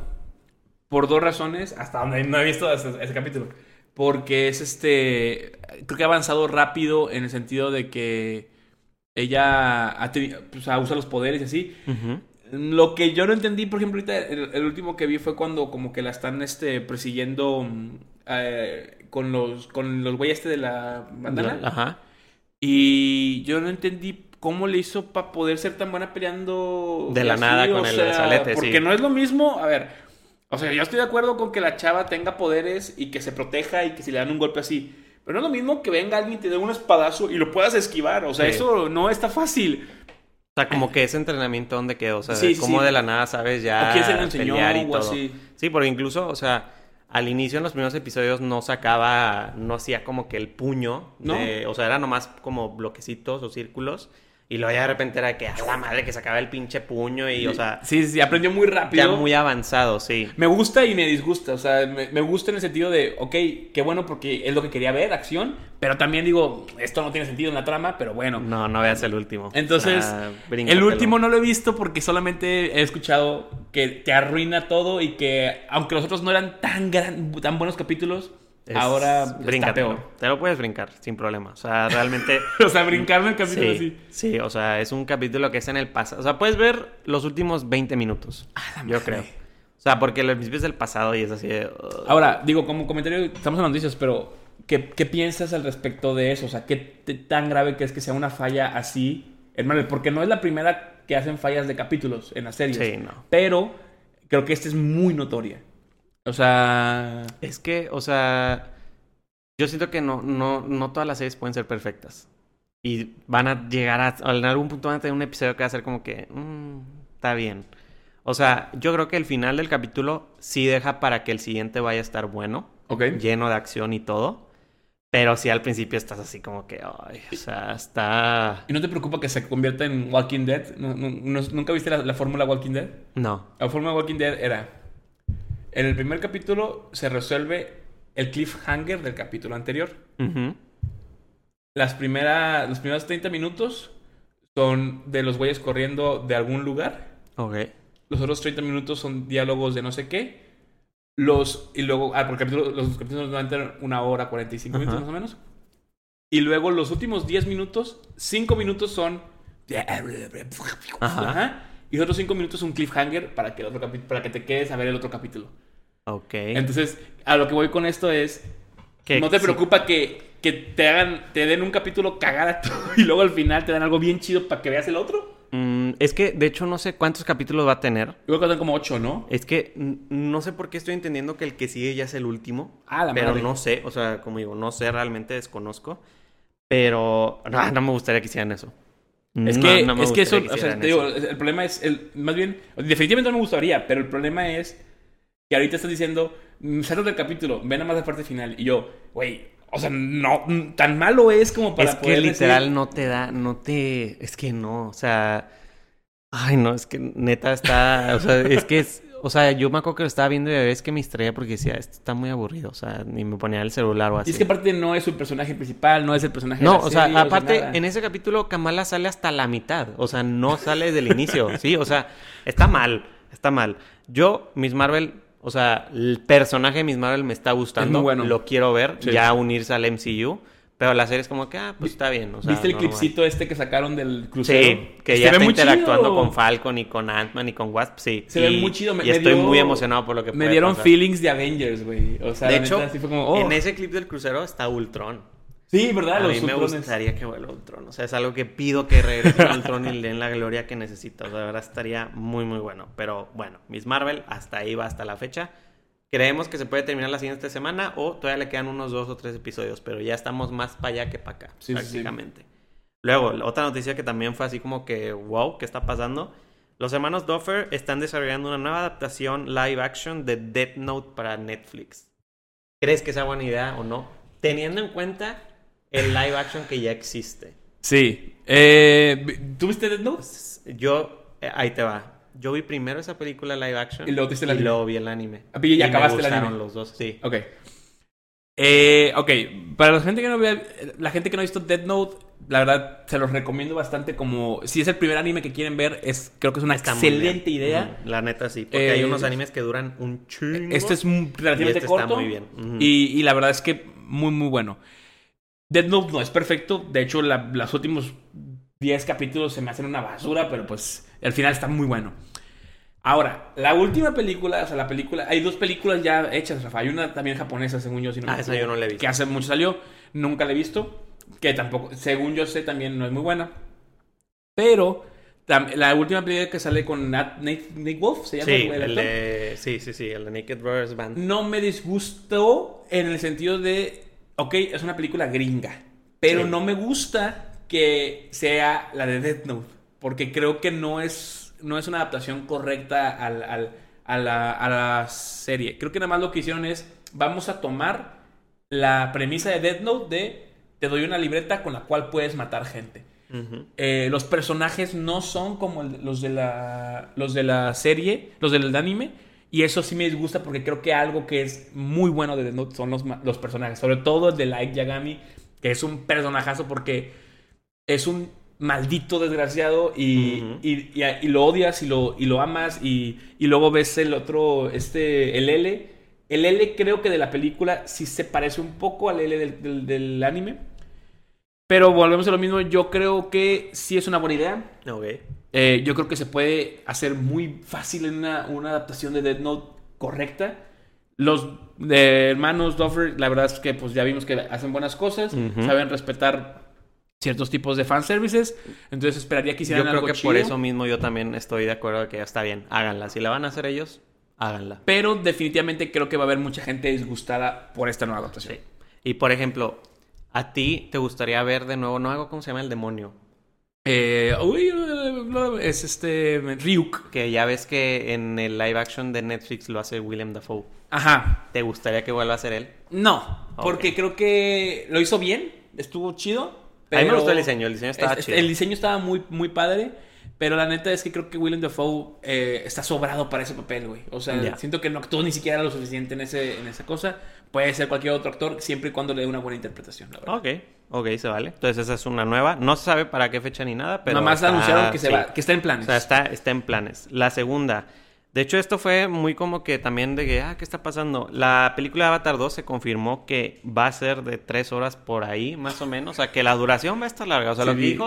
por dos razones, hasta donde no he visto ese, ese capítulo. Porque es este. Creo que ha avanzado rápido en el sentido de que ella ha tenido, o sea, usa los poderes y así. Lo que yo no entendí, por ejemplo, ahorita el, el último que vi fue cuando como que la están este persiguiendo mm, eh, con los con los güeyes este de la bandana. Ajá. Y yo no entendí cómo le hizo para poder ser tan buena peleando De la así, nada o con el sea, Porque sí. no es lo mismo, a ver, o sea, yo estoy de acuerdo con que la chava tenga poderes y que se proteja y que si le dan un golpe así. Pero no es lo mismo que venga alguien y te dé un espadazo y lo puedas esquivar. O sea, Sí. eso no está fácil. O sea, como que ese entrenamiento donde quedó, o sea, Sí, sí. de la nada sabes ya ¿O quién se lo enseñó pelear y todo. así? Sí, porque incluso, o sea, al inicio en los primeros episodios no sacaba, no hacía como que el puño, o sea, era nomás como bloquecitos o círculos. Y luego ya de repente era que a la madre que sacaba el pinche puño y, o sea, Sí, sí, aprendió muy ya rápido. muy avanzado, sí. Me gusta y me disgusta. O sea, me, me gusta en el sentido de, ok, qué bueno porque es lo que quería ver, acción. Pero también digo, esto no tiene sentido en la trama, pero bueno. No, no veas el último. Entonces, el último no lo he visto porque solamente he escuchado que te arruina todo y que, aunque los otros no eran tan, gran, tan buenos capítulos, Es- ahora peor. Te lo puedes brincar sin problema. O sea, *laughs* realmente. O sea, brincarme el capítulo sí, así. sí, o sea, es un capítulo que es en el pasado. O sea, puedes ver los últimos 20 minutos. la yo madre. creo. O sea, porque los principios del pasado y es así de. Ahora, digo, como comentario, estamos en las noticias, pero ¿qué, qué piensas al respecto de eso? O sea, ¿qué tan grave crees que sea una falla así en Marvel? Porque no es la primera que hacen fallas de capítulos en las series. Sí, no. Pero creo que esta es muy notoria. O sea... Es que, o sea, yo siento que no, no, no todas las series pueden ser perfectas. Y van a llegar a, en algún punto van a tener un episodio que va a ser como que, "Mm, está bien. O sea, yo creo que el final del capítulo sí deja para que el siguiente vaya a estar bueno, Ok. lleno de acción y todo. Pero sí al principio estás así como que, ay, o sea, está... ¿Y no te preocupa que se convierta en Walking Dead? ¿No- no- no- ¿Nunca viste la, la fórmula Walking Dead? No. La fórmula Walking Dead era... En el primer capítulo se resuelve el cliffhanger del capítulo anterior. Las primeras, los primeros 30 minutos son de los güeyes corriendo de algún lugar. Ok. Los otros 30 minutos son diálogos de no sé qué. Los, y luego, ah, porque capítulo- los capítulos normalmente una hora, 45 minutos Ajá. más o menos. Y luego los últimos 10 minutos, 5 minutos son... Ajá. Ajá. Y los otros 5 minutos un cliffhanger para que, el otro para que te quedes a ver el otro capítulo. Ok. Entonces, a lo que voy con esto es... Que ¿No te sí- preocupa que, que te hagan, te den un capítulo cagada *laughs* y luego al final te dan algo bien chido para que veas el otro? Mm, es que, de hecho, no sé cuántos capítulos va a tener. Yo creo que dan como 8, ¿no? Es que no sé por qué estoy entendiendo que el que sigue ya es el último. Ah, la pero madre. no sé, o sea, como digo, no sé, realmente desconozco. Pero no, no me gustaría que hicieran eso. Es que, no es que eso, o sea, te digo, el problema es, el, más bien, definitivamente no me gustaría, pero el problema es que ahorita estás diciendo, "Mm, salta del capítulo, ven a más la parte final. Y yo, güey, o sea, no, mm, tan malo es como para es que poder literal decir- no te da, no te, es que no, o sea, ay no, es que neta está, o sea, es que es, o sea, yo me acuerdo que lo estaba viendo y a veces que me distraía porque decía, esto está muy aburrido, o sea, ni me ponía el celular o así. Y es que aparte no es su personaje principal, no es el personaje No, de la o sea, aparte, en ese capítulo Kamala sale hasta la mitad. O sea, no sale desde el inicio, ¿sí? O sea, está mal, está mal. Yo, Miss Marvel, o sea, el personaje de Miss Marvel me está gustando. muy bueno. Lo quiero ver, Sí. ya unirse al MCU. Pero la serie es como que, ah, pues está bien. O sea, ¿Viste el normal. clipcito este que sacaron del crucero? Sí, que Se ya está interactuando chido. con Falcon y con Ant-Man y con Wasp, sí. Se ve muy chido. Me, y me estoy dio- muy emocionado por lo que Me puede dieron pasar. feelings de Avengers, güey. O sea, De hecho, así fue como, oh. en ese clip del crucero está Ultron. Sí, ¿verdad? A Los mí me gustaría que vuelva Ultron. O sea, es algo que pido que regrese Ultron y le den la gloria que necesita. O sea, de verdad estaría muy, muy bueno. Pero bueno, Miss Marvel, hasta ahí va hasta la fecha. Creemos que se puede terminar la siguiente semana o todavía le quedan unos dos o tres episodios, pero ya estamos más para allá que para acá, Sí, prácticamente. Luego, otra noticia que también fue así como que, wow, ¿qué está pasando? Los hermanos Duffer están desarrollando una nueva adaptación live action de Death Note para Netflix. ¿Crees que sea buena idea o no? Teniendo en cuenta el live action que ya existe. Sí. Eh, ¿Tuviste Death Note? Yo, eh, ahí te va. Yo vi primero esa película live action Y luego viste el y anime. luego vi el anime. Ah, y ya me acabaste el anime. los dos, sí. Ok. Eh, ok, para la gente que no vea, la gente que no ha visto Death Note, la verdad se los recomiendo bastante como si es el primer anime que quieren ver, es creo que es una Está excelente idea. La neta sí, porque Eh, hay unos animes que duran un chingo. Este es un- relativamente Y este está corto muy bien. Y, y la verdad es que muy muy bueno. Death Note no es perfecto, de hecho la- los últimos 10 capítulos se me hacen una basura, pero pues al final está muy bueno. Ahora, la última película, o sea, la película, hay dos películas ya hechas, Rafa. Hay una también japonesa, según yo, si no me Ah, esa equivoco, yo no la he visto. Que hace mucho salió, nunca la he visto, que tampoco, según yo sé, también no es muy buena. Pero la última película que sale con Nat, Nate, Nate Wolf, se llama Sí, el el de, sí, sí, sí, el de Naked Brothers Band. no me disgustó en el sentido de, ok, es una película gringa, pero Sí. no me gusta que sea la de Death Note, porque creo que no es, no es una adaptación correcta al, al- a, la, a la serie. Creo que nada más lo que hicieron es, vamos a tomar la premisa de Death Note de, te doy una libreta con la cual puedes matar gente. Eh, los personajes no son como los, de la, los de la serie, los del anime. Y eso sí me disgusta porque creo que algo que es muy bueno de Death Note son los, los personajes. Sobre todo el de Light Yagami, que es un personajazo porque es un maldito desgraciado y, y- y- y lo odias y lo, y lo amas. Y, y luego ves el otro, este, el L. El L creo que de la película sí se parece un poco al L del, del- del anime. Pero volvemos a lo mismo. Yo creo que sí es una buena idea. Ok. Eh, yo creo que se puede hacer muy fácil en una, una adaptación de Dead Note correcta. Los eh, hermanos Duffer, la verdad es que pues ya vimos que hacen buenas cosas, saben respetar ciertos tipos de fanservices. Entonces esperaría que Yo hicieran creo algo que chido. por eso mismo yo también estoy de acuerdo de que está bien, háganla. Si la van a hacer ellos, háganla. Pero definitivamente creo que va a haber mucha gente disgustada por esta nueva adaptación. Sí. Y por ejemplo, ¿a ti te gustaría ver de nuevo, no algo, ¿cómo se llama? El demonio. Eh, uy, es este Ryuk. Que ya ves que en el live action de Netflix lo hace William Dafoe. Ajá. ¿Te gustaría que vuelva a ser él? No, porque creo que lo hizo bien, estuvo chido. A mí me pero- gustó el diseño, el diseño estaba Es- chido. El diseño estaba muy, muy padre. Pero la neta es que creo que Willem Dafoe eh, está sobrado para ese papel, güey. O sea, Ya. siento que no actuó ni siquiera lo suficiente en, ese, en esa cosa. Puede ser cualquier otro actor, siempre y cuando le dé una buena interpretación, la verdad. Ok, ok, se vale. Entonces esa es una nueva. No se sabe para qué fecha ni nada, pero... Nada más está- anunciaron que, se sí. va, que está en O planes. sea, está, está en planes. La segunda. De hecho, esto fue muy como que también de que, ah, ¿qué está pasando? La película de Avatar 2 se confirmó que va a ser de tres horas por ahí, más o menos. O sea, que la duración va a estar larga. O sea, Sí, lo que vi.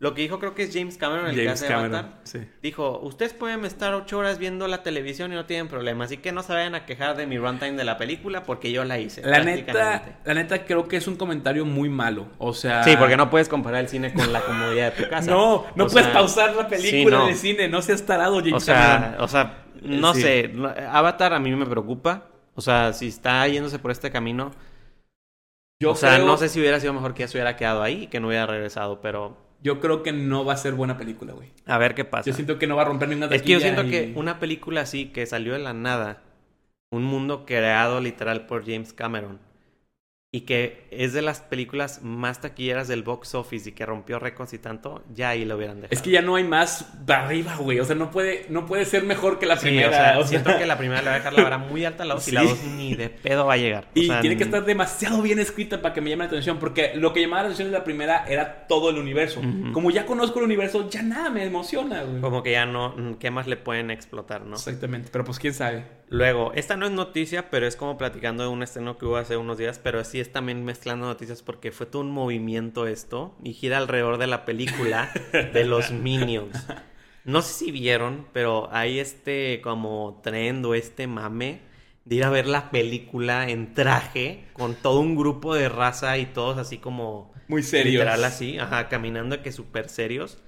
Lo que dijo creo que es James Cameron, el que James hace Cameron, Avatar. sí. Dijo, ustedes pueden estar ocho horas viendo la televisión y no tienen problema. Así que no se vayan a quejar de mi runtime de la película porque yo la hice. La prácticamente". neta, la neta creo que es un comentario muy malo. O sea... Sí, porque no puedes comparar el cine con la comodidad de tu casa. No, no O puedes sea, pausar la película sí, no. en el cine. No seas tarado, James O sea, Cameron. o sea, no Sí. sé. Avatar a mí me preocupa. O sea, si está yéndose por este camino. Yo o sea, creo- no sé si hubiera sido mejor que ya se hubiera quedado ahí y que no hubiera regresado, pero Yo creo que no va a ser buena película, güey. a ver qué pasa. Yo siento que no va a romper ninguna Es que yo taquilla siento y- que una película así que salió de la nada, un mundo creado literal por James Cameron y que es de las películas más taquilleras del box office y que rompió récords y tanto, ya ahí lo hubieran dejado. Es que ya no hay más arriba, güey. O sea, no puede, no puede ser mejor que la Sí, primera. o sea, *laughs* o sea, siento que la primera le va a dejar la vara muy alta a la 2 y la. 2 ni de pedo va a llegar. O Y sea, tiene que estar demasiado bien escrita para que me llame la atención. Porque lo que llamaba la atención de la primera era todo el universo. Como ya conozco el universo, ya nada me emociona, güey. Como que ya no, mm, ¿qué más le pueden explotar, no? Exactamente. Pero pues quién sabe. Luego, esta no es noticia, pero es como platicando de un estreno que hubo hace unos días, pero sí es también mezclando noticias porque fue todo un movimiento esto y gira alrededor de la película de los *laughs* Minions. No sé si vieron, pero hay este como trend o este mame de ir a ver la película en traje con todo un grupo de raza y todos así como Muy serios. Literal así, ajá, caminando que súper serios.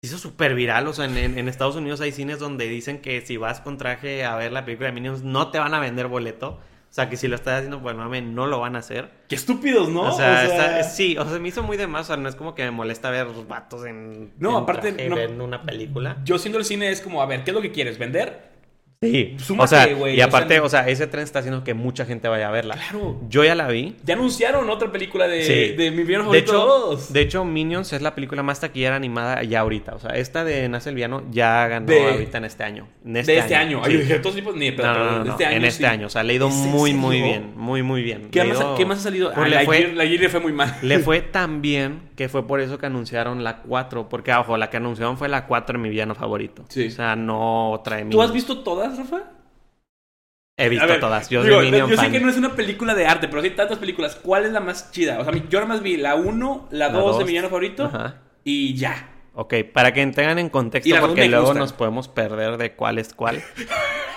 Se hizo súper viral, o sea, en, Estados Unidos hay cines donde dicen que si vas con traje a ver la película de Minions no te van a vender boleto. O sea, que si lo estás haciendo el mame no lo van a hacer. Qué estúpidos, ¿no? O sea, está- sí, o sea, me hizo muy de más, o sea, no es como que me molesta ver vatos en, No, en aparte, traje no. en una película. Yo siendo el cine es como, a ver, ¿qué es lo que quieres? ¿Vender? Sí, Súmate, o sea, güey, y o aparte, o sea, ese tren está haciendo que mucha gente vaya a verla. Claro. Yo ya la vi. Ya anunciaron otra película de, Sí. de mi villano De hecho, 2. de hecho, Minions es la película más taquillera animada ya ahorita. O sea, esta de Nace el Villano ya ganó De- ahorita en este año. En de este año. sí. Ay, yo dije, todos tipos, ni, pero, no, no, pero no, de este año en este sí. año. O sea, le ha ido ¿Es en muy, muy bien. Muy, muy bien. ¿Qué más, ido- ¿Qué más ha salido? Pues Ah, le, la, fue, la fue muy mal. le fue *laughs* tan bien que fue por eso que anunciaron la 4. Porque, ojo, la que anunciaron fue la 4 de mi villano favorito. Sí. O sea, no otra de ¿Tú has visto todas, Rafa? He visto ver, todas. Yo digo, soy Minion yo sé que no es una película de arte, pero sí hay tantas películas. ¿Cuál es la más chida? O sea, yo nada más vi la 1, la La 2 de mi villano favorito Ajá. y ya. Ok, para que tengan en contexto, porque luego nos podemos perder de cuál es cuál.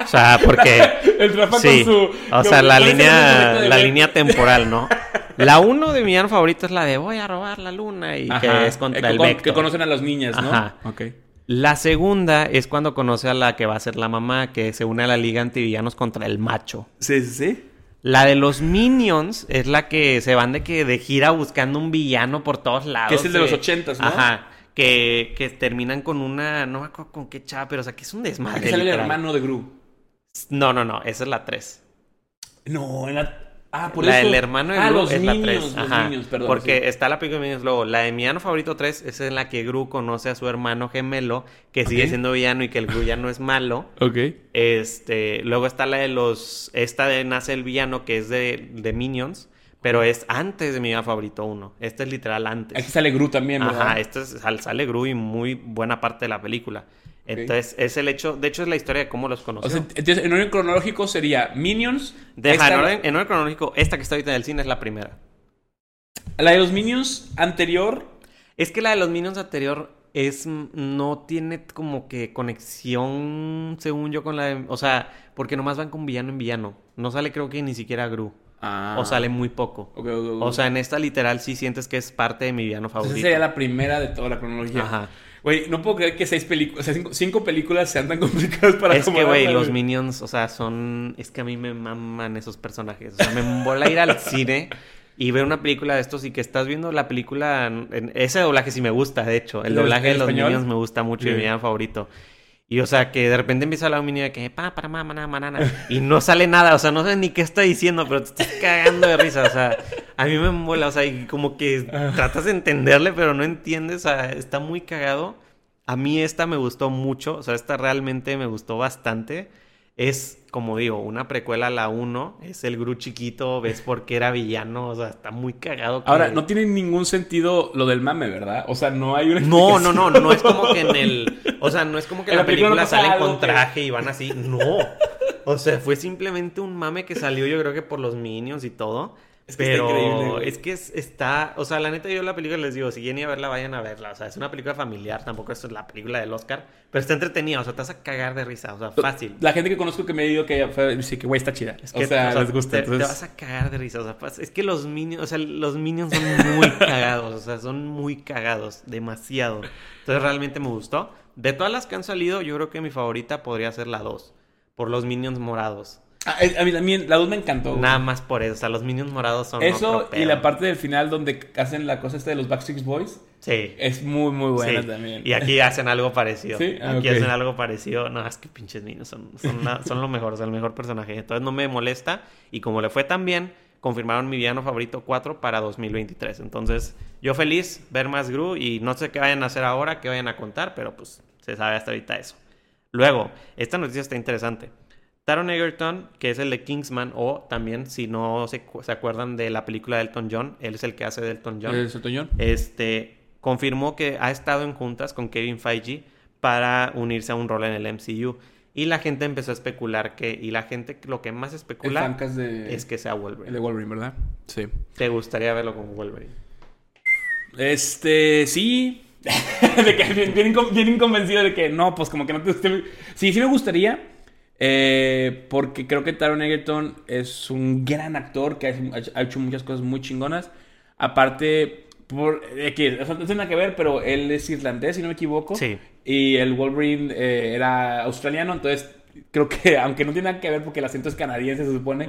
O sea, porque... *laughs* El Rafa Sí, con su... o sea, la ¿cuál es el línea, la línea temporal, ¿no? *laughs* La uno de mi villano favorito es la de voy a robar la luna y Ajá. que es contra Eh, el con- Vector. Que conocen a las niñas, ¿no? Ajá. Ok. La segunda es cuando conoce a la que va a ser la mamá, que se une a la liga antivillanos contra el macho. Sí, sí, sí. La de los Minions es la que se van de que de gira buscando un villano por todos lados. Que es el de los ochentas, ¿no? Ajá. Que, que terminan con una. No me acuerdo con qué chava, pero o sea, que es un desmadre. Aquí sale el hermano de Gru. No, no, no. Esa es la 3. No, en la... Ah, por la eso. del hermano de ah, Gru los es la Minions, 3. los Ajá. Minions, perdón. Porque sí. está la película de Minions luego. La de villano favorito 3 es en la que Gru conoce a su hermano gemelo, que sigue siendo villano y que el Gru ya no es malo. *laughs* Ok. Este, luego está la de los. Esta de Nace el Villano, que es de, de Minions, pero es antes de mi villano favorito 1. Este es literal antes. Aquí sale Gru también, ¿verdad? Ajá, esto es, sal- sale Gru y muy buena parte de la película. Entonces, es el hecho. De hecho, es la historia de cómo los conoció. O sea, entonces, en orden cronológico sería Minions. Deja, esta- en, orden, en orden cronológico, esta que está ahorita en el cine es la primera. La de los Minions anterior. Es que la de los Minions anterior es no tiene como que conexión, según yo, con la de... O sea, porque nomás van con villano en villano. No sale creo que ni siquiera Gru. Ah. O sale muy poco. Ok, ok, ok. O sea, en esta literal sí sientes que es parte de mi villano favorito. sería la primera de toda la cronología. Ajá. Güey, no puedo creer que seis películas, o sea, cinco, cinco películas sean tan *laughs* complicadas para Es que, güey, los Minions, o sea, son... Es que a mí me maman esos personajes. O sea, me mola ir al cine y ver una película de estos y que estás viendo la película... en- Ese doblaje sí me gusta, de hecho. El ¿El de- doblaje de los español? Minions me gusta mucho y Sí. mi villano favorito. Y, o sea, que de repente empieza a hablar un niño de que... Pa, para, manana, manana. Y no sale nada. O sea, no sé ni qué está diciendo, pero te estás cagando de risa. O sea, a mí me mola. O sea, y como que Ah. tratas de entenderle, pero no entiendes. O sea, está muy cagado. A mí esta me gustó mucho, o sea, esta realmente me gustó bastante. Es, como digo, una precuela a la 1, es el Gru chiquito, ves por qué era villano, o sea, está muy cagado. que- Ahora, no tiene ningún sentido lo del mame, ¿verdad? O sea, no hay una No, no, no, no es como que en el... O sea, no es como que en la la película película salen con que- traje y van así. No. O sea, fue simplemente un mame que salió yo creo que por los Minions y todo. Es que está pero increíble, güey. es que es- está, o sea, la neta yo la película les digo, si quieren ir a verla, vayan a verla. O sea, es una película familiar, tampoco es la película del Oscar, pero está entretenida, o sea, te vas a cagar de risa, o sea, fácil. La gente que conozco que me ha dicho que dice que, güey, está chida. Es que, o sea, les gusta. Te, vas a cagar de risa. O sea, pas- es que los minions, o sea, los minions son muy *laughs* cagados. O sea, son muy cagados. Demasiado. Entonces realmente me gustó. De todas las que han salido, yo creo que mi favorita podría ser la 2. Por los minions morados. Ah, eh, a mí también, la 2 me encantó. güey. Nada más por eso. O sea, los minions morados son. Eso otro y la parte del final donde hacen la cosa esta de los Backstreet Boys Sí. es muy, muy buena Sí. también. Y aquí hacen algo parecido. Sí, ah, aquí hacen algo parecido. No, es que pinches niños son, son, la- son lo mejor, o sea, el mejor personaje. Entonces no me molesta. Y como le fue tan bien, confirmaron mi villano favorito 4 para 2023. Entonces, yo feliz ver más Gru y no sé qué vayan a hacer ahora, qué vayan a contar, pero pues se sabe hasta ahorita eso. Luego, esta noticia está interesante. Taron Egerton, que es el de Kingsman, o también, si no se, cu- se acuerdan de la película de Elton John, él es el que hace de Elton John ¿El Sotoñón? este, confirmó que ha estado en juntas con Kevin Feige para unirse a un rol en el MCU. Y la gente empezó a especular que, y la gente lo que más especula de... es que sea El de Wolverine. Wolverine, ¿verdad? Sí. Te gustaría verlo con Wolverine. Este, sí. *laughs* de que bien, bien incon- bien inconvencido de que no, pues como que no te guste. Sí, sí me gustaría. Eh, porque creo que Taron Egerton es un gran actor que ha, ha hecho muchas cosas muy chingonas. Aparte, por, de que, o sea, no tiene nada que ver, pero él es irlandés, si no me equivoco. Sí. Y el Wolverine eh, era australiano, entonces creo que, *laughs* aunque no tiene nada que ver porque el acento es canadiense, se supone,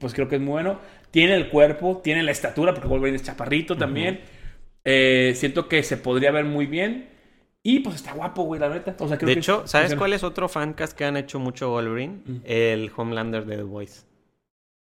pues creo que es muy bueno. Tiene el cuerpo, tiene la estatura, porque Wolverine es chaparrito también. Eh, siento que se podría ver muy bien. Y pues está guapo, güey, la neta. O sea, creo De que hecho, ¿sabes funciona. cuál es otro fancast que han hecho mucho Wolverine? Mm. El Homelander de The Voice.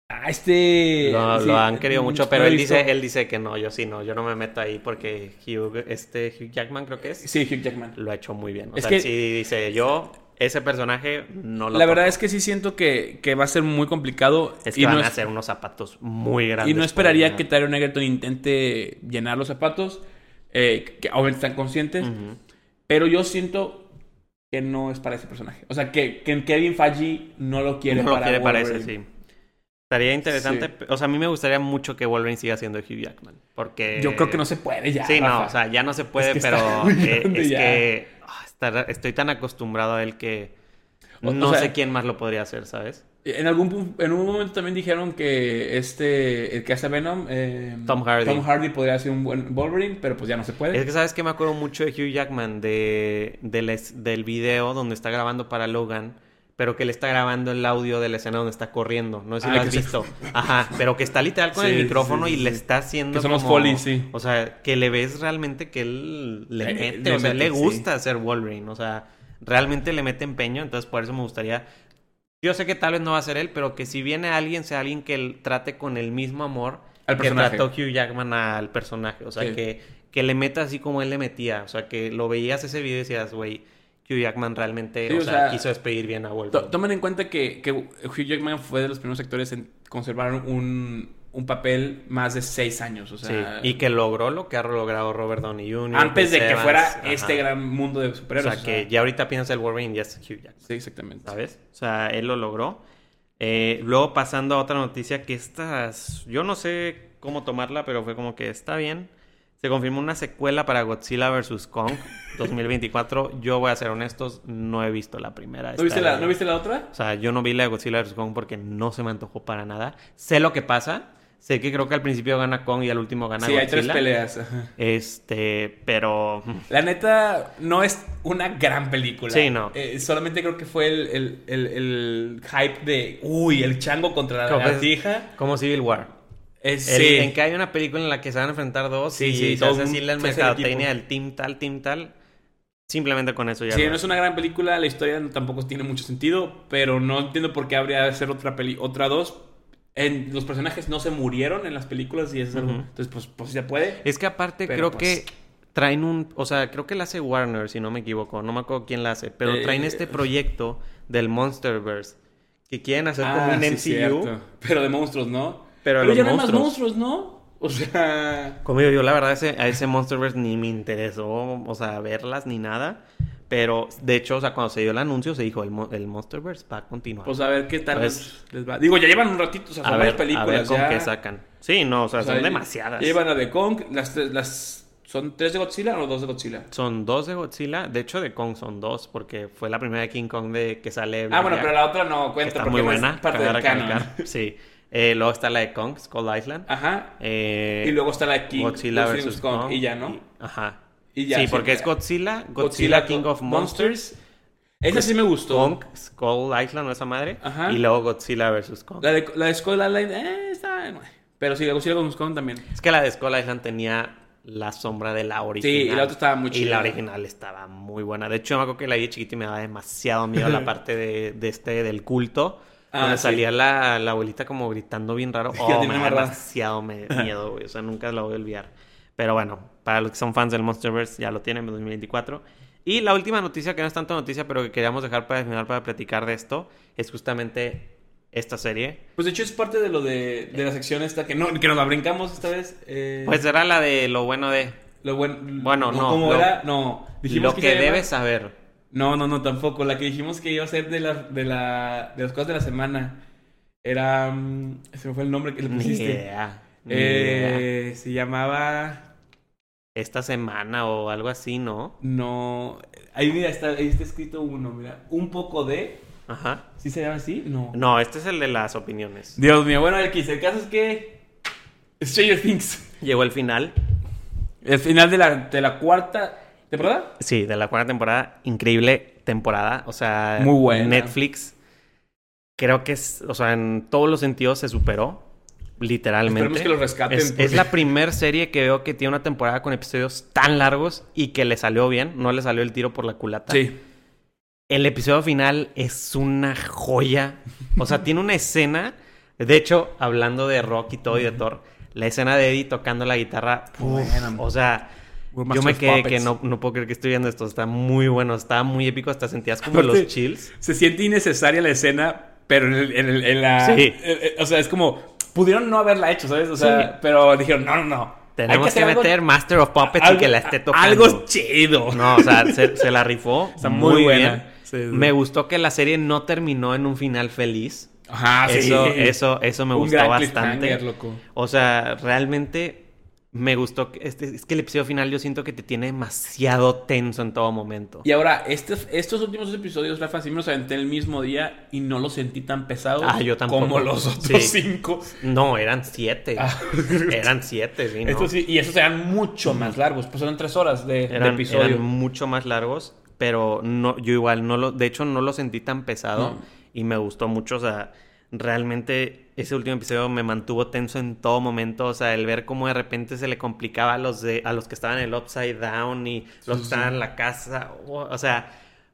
Ah, este. Lo, sí, lo han querido mucho, no pero él visto. dice, él dice que no, yo sí no, yo no me meto ahí porque Hugh, este Hugh Jackman creo que es, Sí, Hugh Jackman. lo ha hecho muy bien. O Es sea, que- sí dice, yo, ese personaje no lo La verdad es que sí siento que, que va a ser muy complicado. Es que y van no a hacer unos zapatos muy grandes. Y no esperaría que Tyron Egerton intente llenar los zapatos. eh, que obviamente están conscientes. Pero yo siento que no es para ese personaje. O sea, que, que Kevin Feige no lo quiere no lo para quiere para ese, sí. Estaría interesante. Sí. O sea, a mí me gustaría mucho que Wolverine siga siendo Hugh Jackman. Porque... Yo creo que no se puede ya. Sí, no, o sea, ya no se puede, que pero *laughs* eh, es ya. que ah, estar- estoy tan acostumbrado a él que O- o no sea- sé quién más lo podría hacer, ¿sabes? En algún en un momento también dijeron que este el que hace Venom eh, Tom Hardy. Tom Hardy podría ser un buen Wolverine, pero pues ya no se puede. Es que sabes que me acuerdo mucho de Hugh Jackman de, del es- del video donde está grabando para Logan, pero que le está grabando el audio de la escena donde está corriendo. No sé si Ah, lo has se- visto. Ajá, pero que está literal con Sí, el micrófono sí, y le está haciendo Que son los como- sí. O sea, que le ves realmente que él le Eh, mete, le o sea, mete, le gusta ser Wolverine, o sea, realmente le mete empeño, entonces por eso me gustaría Yo sé que tal vez no va a ser él, pero que si viene alguien, sea alguien que él trate con el mismo amor Al que personaje. trató Hugh Jackman al personaje. O sea, Sí. que, que le meta así como él le metía. O sea, que lo veías ese video y decías, güey, Hugh Jackman realmente Sí, o o sea, sea, quiso despedir bien a Wolverine. Tomen en cuenta que, que Hugh Jackman fue de los primeros actores en conservar un, un papel más de seis años. O Sí, sea, y que logró lo que ha logrado Robert Downey Jr. antes de que fuera ajá. este gran mundo de O superhéroes. sea, que ya ahorita piensas el Wolverine ya es Hugh Jackman. Sí, exactamente. ¿Sabes? O sea, él lo logró. Eh, luego pasando a otra noticia que estas, yo no sé cómo tomarla, pero fue como que está bien. Se confirmó una secuela para Godzilla vs. Kong *laughs* 2024. Yo voy a ser honestos, no he visto la primera. ¿No viste, la, ¿No viste la otra? O sea, yo no vi la de Godzilla vs. Kong porque no se me antojó para nada. Sé lo que pasa. Sé que creo que al principio gana Kong y al último gana Sí, Godzilla. hay tres peleas. Este, pero... La neta, no es una gran película. Sí, no. Eh, solamente creo que fue el, el- el- el hype de, uy, el chango contra la lagartija. Como Civil War. El- sí. En que hay una película en la que se van a enfrentar dos Sí, y sí, se hace así la mercadotecnia del team tal, team tal. Simplemente con eso ya. Sí, no es una gran película, la historia tampoco tiene mucho sentido, pero no entiendo por qué habría de ser otra peli, otra dos. En, los personajes no se murieron en las películas y eso es algo-. Entonces, pues, pues se puede. Es que aparte creo pues- que traen un... O sea, creo que la hace Warner, si no me equivoco. No me acuerdo quién la hace. Pero Eh, traen este proyecto del Monsterverse. Que quieren hacer como Ah, un MCU. Pero de monstruos, ¿no? Pero Pero no hay más monstruos. ¿no? O sea... Como digo, yo la verdad ese, a ese Monsterverse ni me interesó, o sea, verlas ni nada. Pero, de hecho, o sea, cuando se dio el anuncio se dijo, el, Mo- el Monsterverse va a continuar. Pues a ver qué tal les va. Digo, ya llevan un ratito, o sea, a, ver, a películas. ver con ya. qué sacan. Sí, no, o sea, O son demasiadas. ya Llevan la de Kong, las, tres- las ¿Son tres de Godzilla o dos de Godzilla? Son dos de Godzilla. De hecho, de Kong son dos, porque fue la primera de King Kong de que sale. Ah, bueno, pero la otra no cuenta está porque muy no es buena. parte del canon. *laughs* Sí. Eh, luego está la de Kong, Skull Island. Ajá. Eh, y luego está la de King Godzilla Godzilla vs. Kong, Kong. Y ya, ¿no? y- ajá. Y ya, sí, sí, porque es. Godzilla, Godzilla, King of Monsters, Esa sí me gustó. Kong, Skull Island, o esa madre. Ajá. Y luego Godzilla vs. Kong. La de, la de Skull Island, eh, está... Pero sí, la Godzilla vs. Kong también. Es que la de Skull Island tenía la sombra de la original. y la otra estaba muy Y chida. la original estaba muy buena. De hecho, me acuerdo que la vi de chiquito y me daba demasiado miedo la *laughs* parte de, de este, del culto. Ah, donde sí. salía la, la abuelita como gritando bien raro. *laughs* Oh, me da amarrada. demasiado miedo, güey. O sea, nunca la voy a olvidar. Pero bueno, para los que son fans del Monsterverse, ya lo tienen en 2024. Y la última noticia, que no es tanto noticia, pero que queríamos dejar para el final para platicar de esto, es justamente esta serie. Pues de hecho es parte de lo de, de la sección esta que no que nos la brincamos esta vez. eh, Pues era la de lo bueno de... lo buen- bueno, no, ¿Cómo lo- era? No. lo se que llama- debes saber. No, no, no, tampoco. La que dijimos que iba a ser de, la, de, la, de las cosas de la semana. Era... mm, se me fue el nombre que le pusiste. idea. Eh, se llamaba... Esta semana o algo así, ¿no? No... Ahí mira, está, ahí está escrito uno, mira. Un poco de... Ajá. ¿Sí se llama así? No. No, este es el de las opiniones. Dios mío, bueno, X, el caso es que... Stranger Things. Llegó el final. El final de la, de la cuarta temporada. Sí, de la cuarta temporada. Increíble temporada. O sea, Muy buena. Netflix. Creo que es, o sea, en todos los sentidos se superó. Literalmente. Esperemos que lo rescaten, Es, porque- es la primer serie que veo que tiene una temporada con episodios tan largos y que le salió bien. No le salió el tiro por la culata. Sí. El episodio final es una joya. O sea, tiene una escena. De hecho, hablando de rock y todo y de Thor, la escena de Eddie tocando la guitarra. uf, o sea, yo me quedé que Puppets. no, no puedo creer que estoy viendo esto. Está muy bueno, está muy épico. Hasta sentías como Aparte- los chills. Se siente innecesaria la escena, pero en, el- en el- en la... Sí. eh, eh, o sea, es como... Pudieron no haberla hecho, ¿sabes? O sea, Sí. pero dijeron, no, no, no. Tenemos que, algo- meter Master of Puppets y que la esté tocando. Algo chido. No, o sea, se, se la rifó. *laughs* Está muy buena. Sí, sí. Me gustó que la serie no terminó en un final feliz. Ajá, sí. Eso, eso, eso me Un gustó bastante. loco. O sea, realmente me gustó. que- Este, es que el episodio final yo siento que te tiene demasiado tenso en todo momento. Y ahora, este, estos últimos dos episodios, Rafa, sí me los aventé el mismo día y no los sentí tan pesados Ah, yo tampoco. como los otros Sí. cinco. No, eran siete. Ah. *laughs* Eran siete, sí, ¿no? Estos sí, y esos eran mucho más largos, pues eran tres horas de, episodio. eran mucho más largos, pero no, yo igual no lo, de hecho no lo sentí tan pesado No. y me gustó mucho, o sea, realmente ese último episodio me mantuvo tenso en todo momento, o sea, el ver cómo de repente se le complicaba a los de a los que estaban en el upside down y los que estaban en la casa, o, o sea,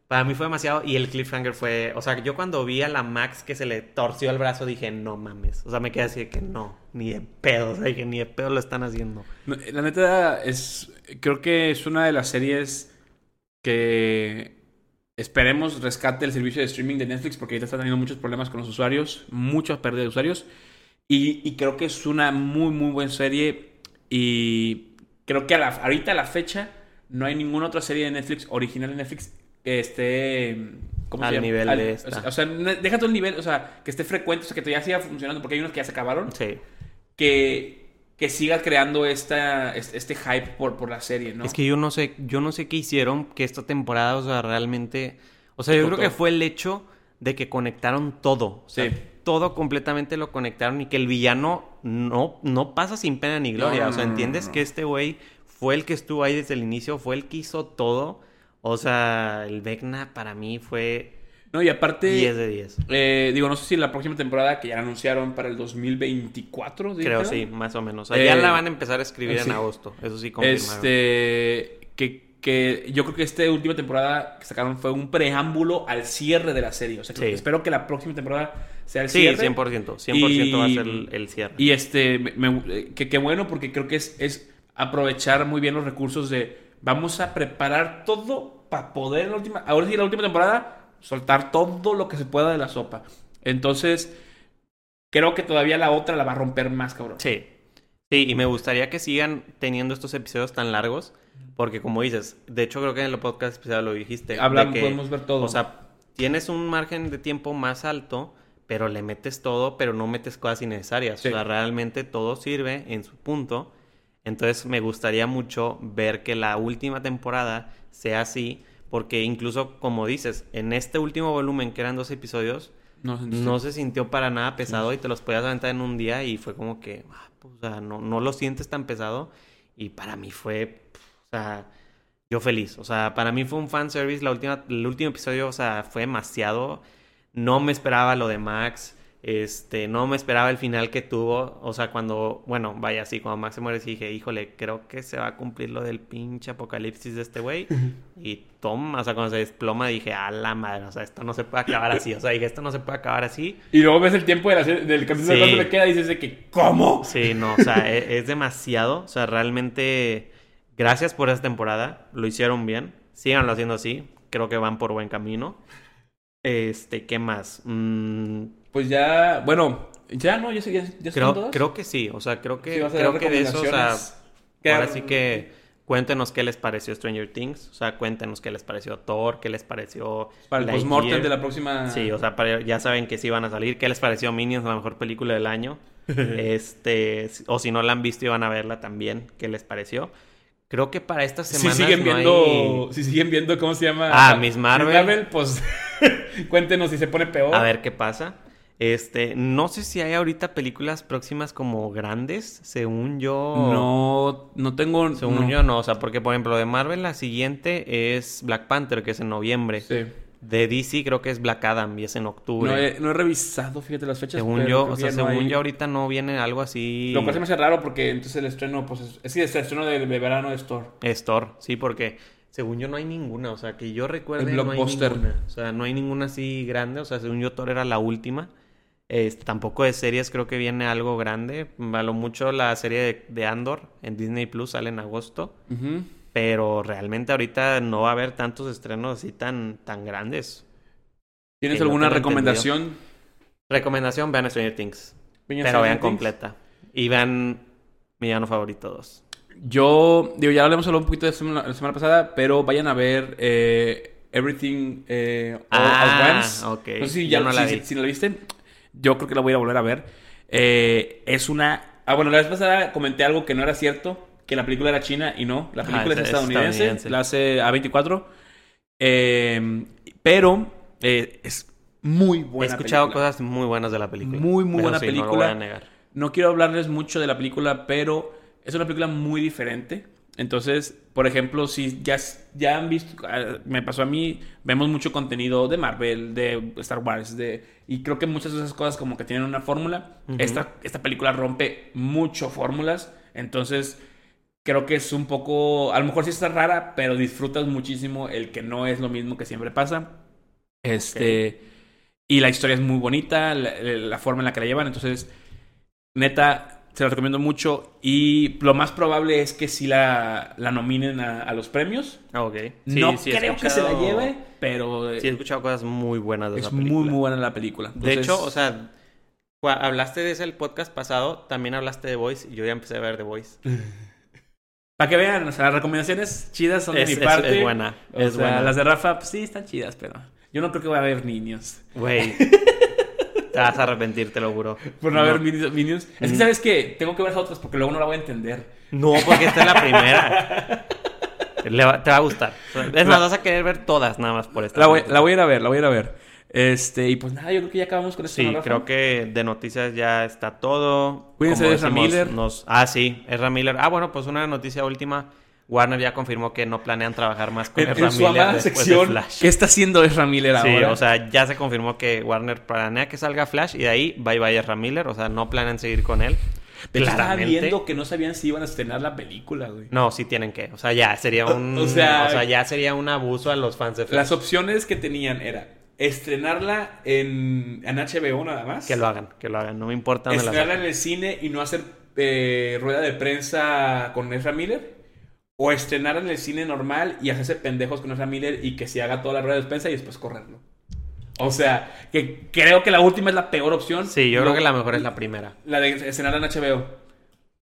Para mí fue demasiado. Y el cliffhanger fue. O sea, yo cuando vi a la Max que se le torció el brazo, dije, no mames. O sea, me quedé así de que no, ni de pedo. O sea, dije, ni de pedo lo están haciendo. La neta es. Creo que es una de las series que esperemos rescate el servicio de streaming de Netflix porque ahorita está teniendo muchos problemas con los usuarios, muchas pérdidas de usuarios. Y, y creo que es una muy, muy buena serie. Y creo que a la, ahorita a la fecha no hay ninguna otra serie de Netflix, original de Netflix, que esté... ¿cómo Al se llama? nivel Al- de esta. O sea, deja todo el nivel, o sea, que esté frecuente, o sea, que todavía siga funcionando, porque hay unos que ya se acabaron, Sí. que, que siga creando esta, este, hype por, por la serie, ¿no? Es que yo no sé, yo no sé qué hicieron que esta temporada, o sea, realmente. O sea, yo creo que fue el hecho de que conectaron todo. O sea, Sí. todo completamente lo conectaron y que el villano no, no pasa sin pena ni gloria. No, o sea, no, no, entiendes no. que este güey fue el que estuvo ahí desde el inicio, fue el que hizo todo. O sea, el Vecna para mí fue No, y aparte... 10 de 10. eh, digo, no sé si la próxima temporada que ya anunciaron para el 2024, Creo dijeron. sí, más o menos. O sea, ya Eh, la van a empezar a escribir sí. en agosto. Eso sí confirmaron. Este, que, que yo creo que esta última temporada que sacaron fue un preámbulo al cierre de la serie. O sea, que Sí. espero que la próxima temporada sea el Sí, cierre. 100%. 100% va a Y- ser el, el cierre. Y este, me- me- eh, que qué bueno porque creo que es, es aprovechar muy bien los recursos de vamos a preparar todo para poder en la última, ahora sí la última temporada soltar todo lo que se pueda de la sopa. Entonces, creo que todavía la otra la va a romper más, cabrón. Sí. Sí, y me gustaría que sigan teniendo estos episodios tan largos, porque como dices, de hecho creo que en el podcast especial lo dijiste. que, podemos ver todo. O sea, tienes un margen de tiempo más alto, pero le metes todo, pero no metes cosas innecesarias. Sí. O sea, realmente todo sirve en su punto. Entonces me gustaría mucho ver que la última temporada sea así, porque incluso como dices, en este último volumen que eran dos episodios, no, no se sintió para nada pesado y te los podías aventar en un día y fue como que, ah, pues, o sea, no, no lo sientes tan pesado. Y para mí fue, o sea, yo feliz, o sea, para mí fue un fanservice, la última, el último episodio, o sea, fue demasiado, no me esperaba lo de Max, este, no me esperaba el final que tuvo, o sea, cuando, bueno, vaya, sí, cuando Max se muere, sí dije, híjole, creo que se va a cumplir lo del pinche apocalipsis de este güey, y toma, o sea, cuando se desploma dije, a la madre, o sea, esto no se puede acabar así, o sea, dije, esto no se puede acabar así, Y luego ves el tiempo de la del capítulo Sí. le queda y dices de que, ¿cómo? Sí, no, o sea, e- es, demasiado. O sea, realmente, gracias por esta temporada. Lo hicieron bien. Síganlo haciendo así. Creo que van por buen camino. Este, ¿qué más? Mm, Pues ya, bueno, ya no, ya, ya, ya creo, todas. creo que sí. O sea, creo que, Sí, creo que de eso, o sea, ahora sí que cuéntenos qué les pareció Stranger Things. O sea, cuéntenos qué les pareció Thor, qué les pareció Para el postmortem de la próxima. Sí, o sea, para- ya saben que sí van a salir. ¿Qué les pareció Minions, la mejor película del año? *laughs* este, o si no la han visto y van a verla también, ¿qué les pareció? Creo que para estas si semanas siguen no viendo, hay- si siguen viendo cómo se llama. Ah, Miss Marvel. pues *laughs* cuéntenos si se pone peor. A ver qué pasa. Este, no sé si hay ahorita películas próximas como grandes, según yo. No, no tengo. Según no. yo no, o sea, porque por ejemplo de Marvel la siguiente es Black Panther, que es en noviembre. Sí. De DC creo que es Black Adam y es en octubre. No he, no he revisado, fíjate las fechas. según yo, o sea, no según hay- yo ahorita no viene algo así. Lo cual se me hace raro porque entonces el estreno, pues es, es es el estreno de, de verano de Store. Es Thor, sí, porque según yo no hay ninguna, o sea, que yo recuerde El no hay blockbuster. ninguna. O sea, no hay ninguna así grande, o sea, según yo Thor era la última. Eh, tampoco de series creo que viene algo grande. A lo mucho la serie de, de Andor en Disney Plus sale en agosto. Pero realmente ahorita no va a haber tantos estrenos así tan, tan grandes. ¿Tienes no alguna recomendación? Recomendación, vean Stranger Things. Pero vean Things? completa. Y vean Mi Villano Favorito 2. Yo, digo, ya hablamos solo un poquito de semana- la semana pasada, pero vayan a ver eh, Everything eh, All Ah, at Once. No sé si Yo ya no la si, vi. si la viste. Yo creo que la voy a volver a ver. Eh, es una... Ah, bueno, la vez pasada comenté algo que no era cierto, que la película era china y no. La Ajá, película es, es- es estadounidense, estadounidense. la hace A24. Eh, pero eh, es muy buena He escuchado película. cosas muy buenas de la película. Muy, muy buena sí, No lo película. voy a negar. No quiero hablarles mucho de la película, pero es una película muy diferente. Entonces, por ejemplo, si ya, ya han visto, ah, me pasó a mí, vemos mucho contenido de Marvel, de Star Wars, de, y creo que muchas de esas cosas como que tienen una fórmula. Esta, esta película rompe mucho fórmulas, entonces creo que es un poco, a lo mejor sí está rara, pero disfrutas muchísimo el que no es lo mismo que siempre pasa. Este, y la historia es muy bonita, la, la forma en la que la llevan, entonces, neta, se la recomiendo mucho y lo más probable es que sí la, la nominen a, a los premios. Ah, ok. no sí creo que se la lleve, pero Sí, he escuchado cosas muy buenas de es esa muy, película. muy buena la película. De hecho, o sea, hablaste de ese el podcast pasado, también hablaste de Voice y yo ya empecé a ver The Voice. *laughs* para que vean, o sea, las recomendaciones chidas son de Es- mi es- parte. es buena, O es sea, buena. las de Rafa, pues sí, están chidas, pero yo no creo que voy a ver niños. Güey. *laughs* Te vas a arrepentir, te lo juro. Por no, haber Minions. Minions. Es que, Mm. ¿sabes que Tengo que ver las otras porque luego no la voy a entender. No, porque esta es la primera. Le va- te va a gustar. Es más, vas a querer ver todas nada más por esta. La voy, la voy a ir a ver, la voy a ir a ver. Este, y pues nada, yo creo que ya acabamos con esto. Sí, ¿no, creo que de noticias ya está todo. Cuídense de Ezra decimos, Miller. nos- Ah, sí, Ezra Miller. Ah, bueno, pues una noticia última. Warner ya confirmó que no planean trabajar más con En, Ezra en su Miller después de sección, Flash. ¿qué está haciendo Ezra Miller Sí, ahora? o sea, ya se confirmó que Warner planea que salga Flash y de ahí bye bye Ezra Miller. O sea, no planean seguir con él. Pero estaba viendo que no sabían si iban a estrenar la película, güey. No, sí tienen que. O sea, ya sería un. O sea- ya sería un abuso a los fans de Flash. Las opciones que tenían era estrenarla en, en HBO nada más. Que lo hagan, que lo hagan. No me importa dónde la estrenarla en el cine y no hacer eh, rueda de prensa con Ezra Miller. O estrenarla en el cine normal y hacerse pendejos con Ezra Miller y que se haga toda la rueda de prensa y después correrlo. O sea, que creo que la última es la peor opción. Sí, yo No- creo que la mejor es la primera. La de estrenarla en HBO.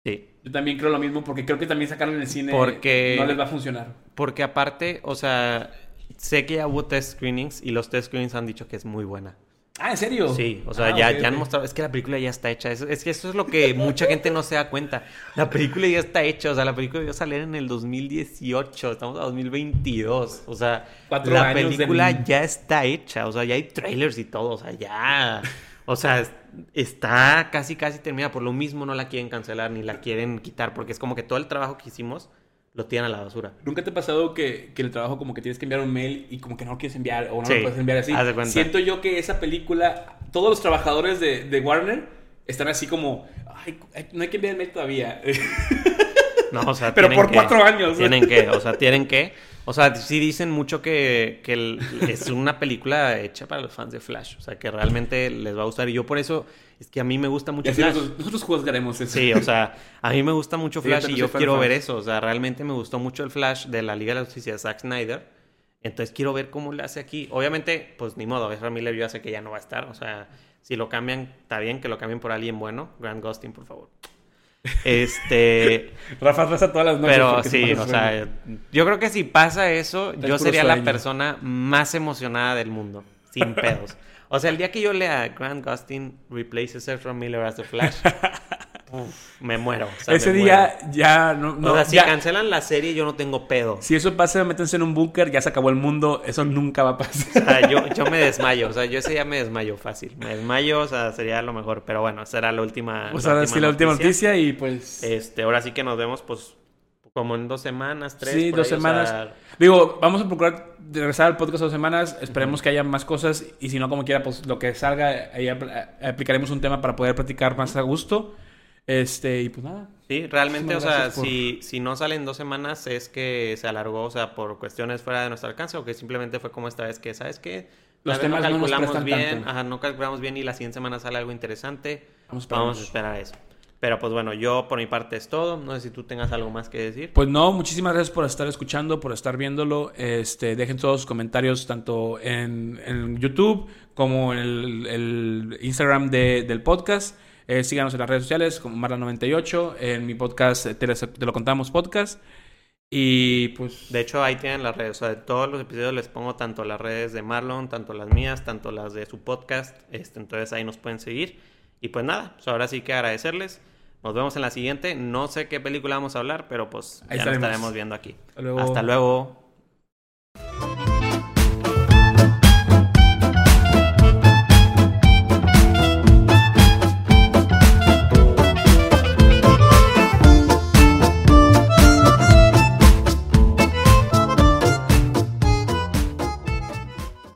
Sí. Yo también creo lo mismo porque creo que también sacarla en el cine Porque- no les va a funcionar. Porque aparte, o sea, sé que ya hubo test screenings y los test screenings han dicho que es muy buena. Ah, ¿en serio? Sí, o sea, Ah, ya, ya han mostrado, es que la película ya está hecha. Es, es que eso es lo que mucha gente no se da cuenta. La película ya está hecha, o sea, la película a salir en el 2018, estamos a 2022. O sea, Cuatro la años de- película ya está hecha, o sea, ya hay trailers y todo, o sea, ya. O sea, es- está casi, casi terminada. Por lo mismo no la quieren cancelar ni la quieren quitar, porque es como que todo el trabajo que hicimos lo tiran a la basura. ¿Nunca te ha pasado que, que el trabajo como que tienes que enviar un mail y como que no lo quieres enviar o no Sí, lo puedes enviar así? haz de cuenta. Siento yo que esa película, todos los trabajadores de, de Warner están así como, ay, no hay que enviar el mail todavía. No, o sea, *laughs* Pero por que- cuatro años. Tienen que, o sea, tienen que. O sea, sí dicen mucho que, que el- es una película hecha para los fans de Flash. O sea, que realmente les va a gustar. Y yo por eso, es que a mí me gusta Y mucho así Flash. nosotros, nosotros juzgaremos eso. Sí, o sea, a mí me gusta mucho Sí, Flash y yo quiero ver eso. O sea, realmente me gustó mucho el Flash de la Liga de la Justicia de Zack Snyder. Entonces quiero ver cómo le hace aquí. Obviamente, pues ni modo, Ezra Miller yo sé que ya no va a estar. O sea, si lo cambian, está bien que lo cambien por alguien bueno. Grant Gustin, por favor. Este. *laughs* Rafa pasa todas las noches. Pero sí, o sea, yo creo que si pasa eso, yo sería la sueño. persona más emocionada del mundo, sin *laughs* pedos. O sea, el día que yo lea Grant Gustin replaces Ezra Miller as The Flash, *laughs* uf, me muero. o sea, Ese me día ya no... no o sea, si ya- cancelan la serie, yo no tengo pedo. Si eso pasa, métanse en un búnker, ya se acabó el mundo, eso nunca va a pasar. O sea, yo, yo me desmayo, o sea, yo ese día me desmayo fácil. Me desmayo, o sea, sería lo mejor. Pero bueno, será la última. O sea, sí, la última noticia y pues... Este, ahora sí que nos vemos, pues, como en dos semanas, tres. Sí, por dos ahí, o semanas. sea, Digo, vamos a procurar regresar al podcast dos semanas. Esperemos que haya más cosas. Y si no, como quiera, pues lo que salga, ahí apl- aplicaremos un tema para poder platicar más a gusto. Este, y pues nada. Sí, realmente, o sea, por- si, si no salen dos semanas es que se alargó, o sea, por cuestiones fuera de nuestro alcance o que simplemente fue como esta vez que, ¿sabes qué? Los temas no nos calculamos bien, tanto. ajá, no calculamos bien y la siguiente semana sale algo interesante. Vamos a Vamos a esperar. esperar eso. Pero pues bueno, yo por mi parte es todo. No sé si tú tengas algo más que decir. Pues no, muchísimas gracias por estar escuchando, por estar viéndolo. Este, dejen todos sus comentarios tanto en, en YouTube como en el, el Instagram de- del podcast. Eh, síganos en las redes sociales como Marla98, en mi podcast eh, Te, lo- Te lo contamos podcast. Y pues De hecho, ahí tienen las redes. O sea, de todos los episodios les pongo tanto las redes de Marlon, tanto las mías, tanto las de su podcast. Este, entonces ahí nos pueden seguir. Y pues nada, pues ahora sí que agradecerles. Nos vemos en la siguiente. No sé qué película vamos a hablar, pero pues Ahí ya nos estaremos. estaremos viendo aquí. Hasta luego. Hasta luego.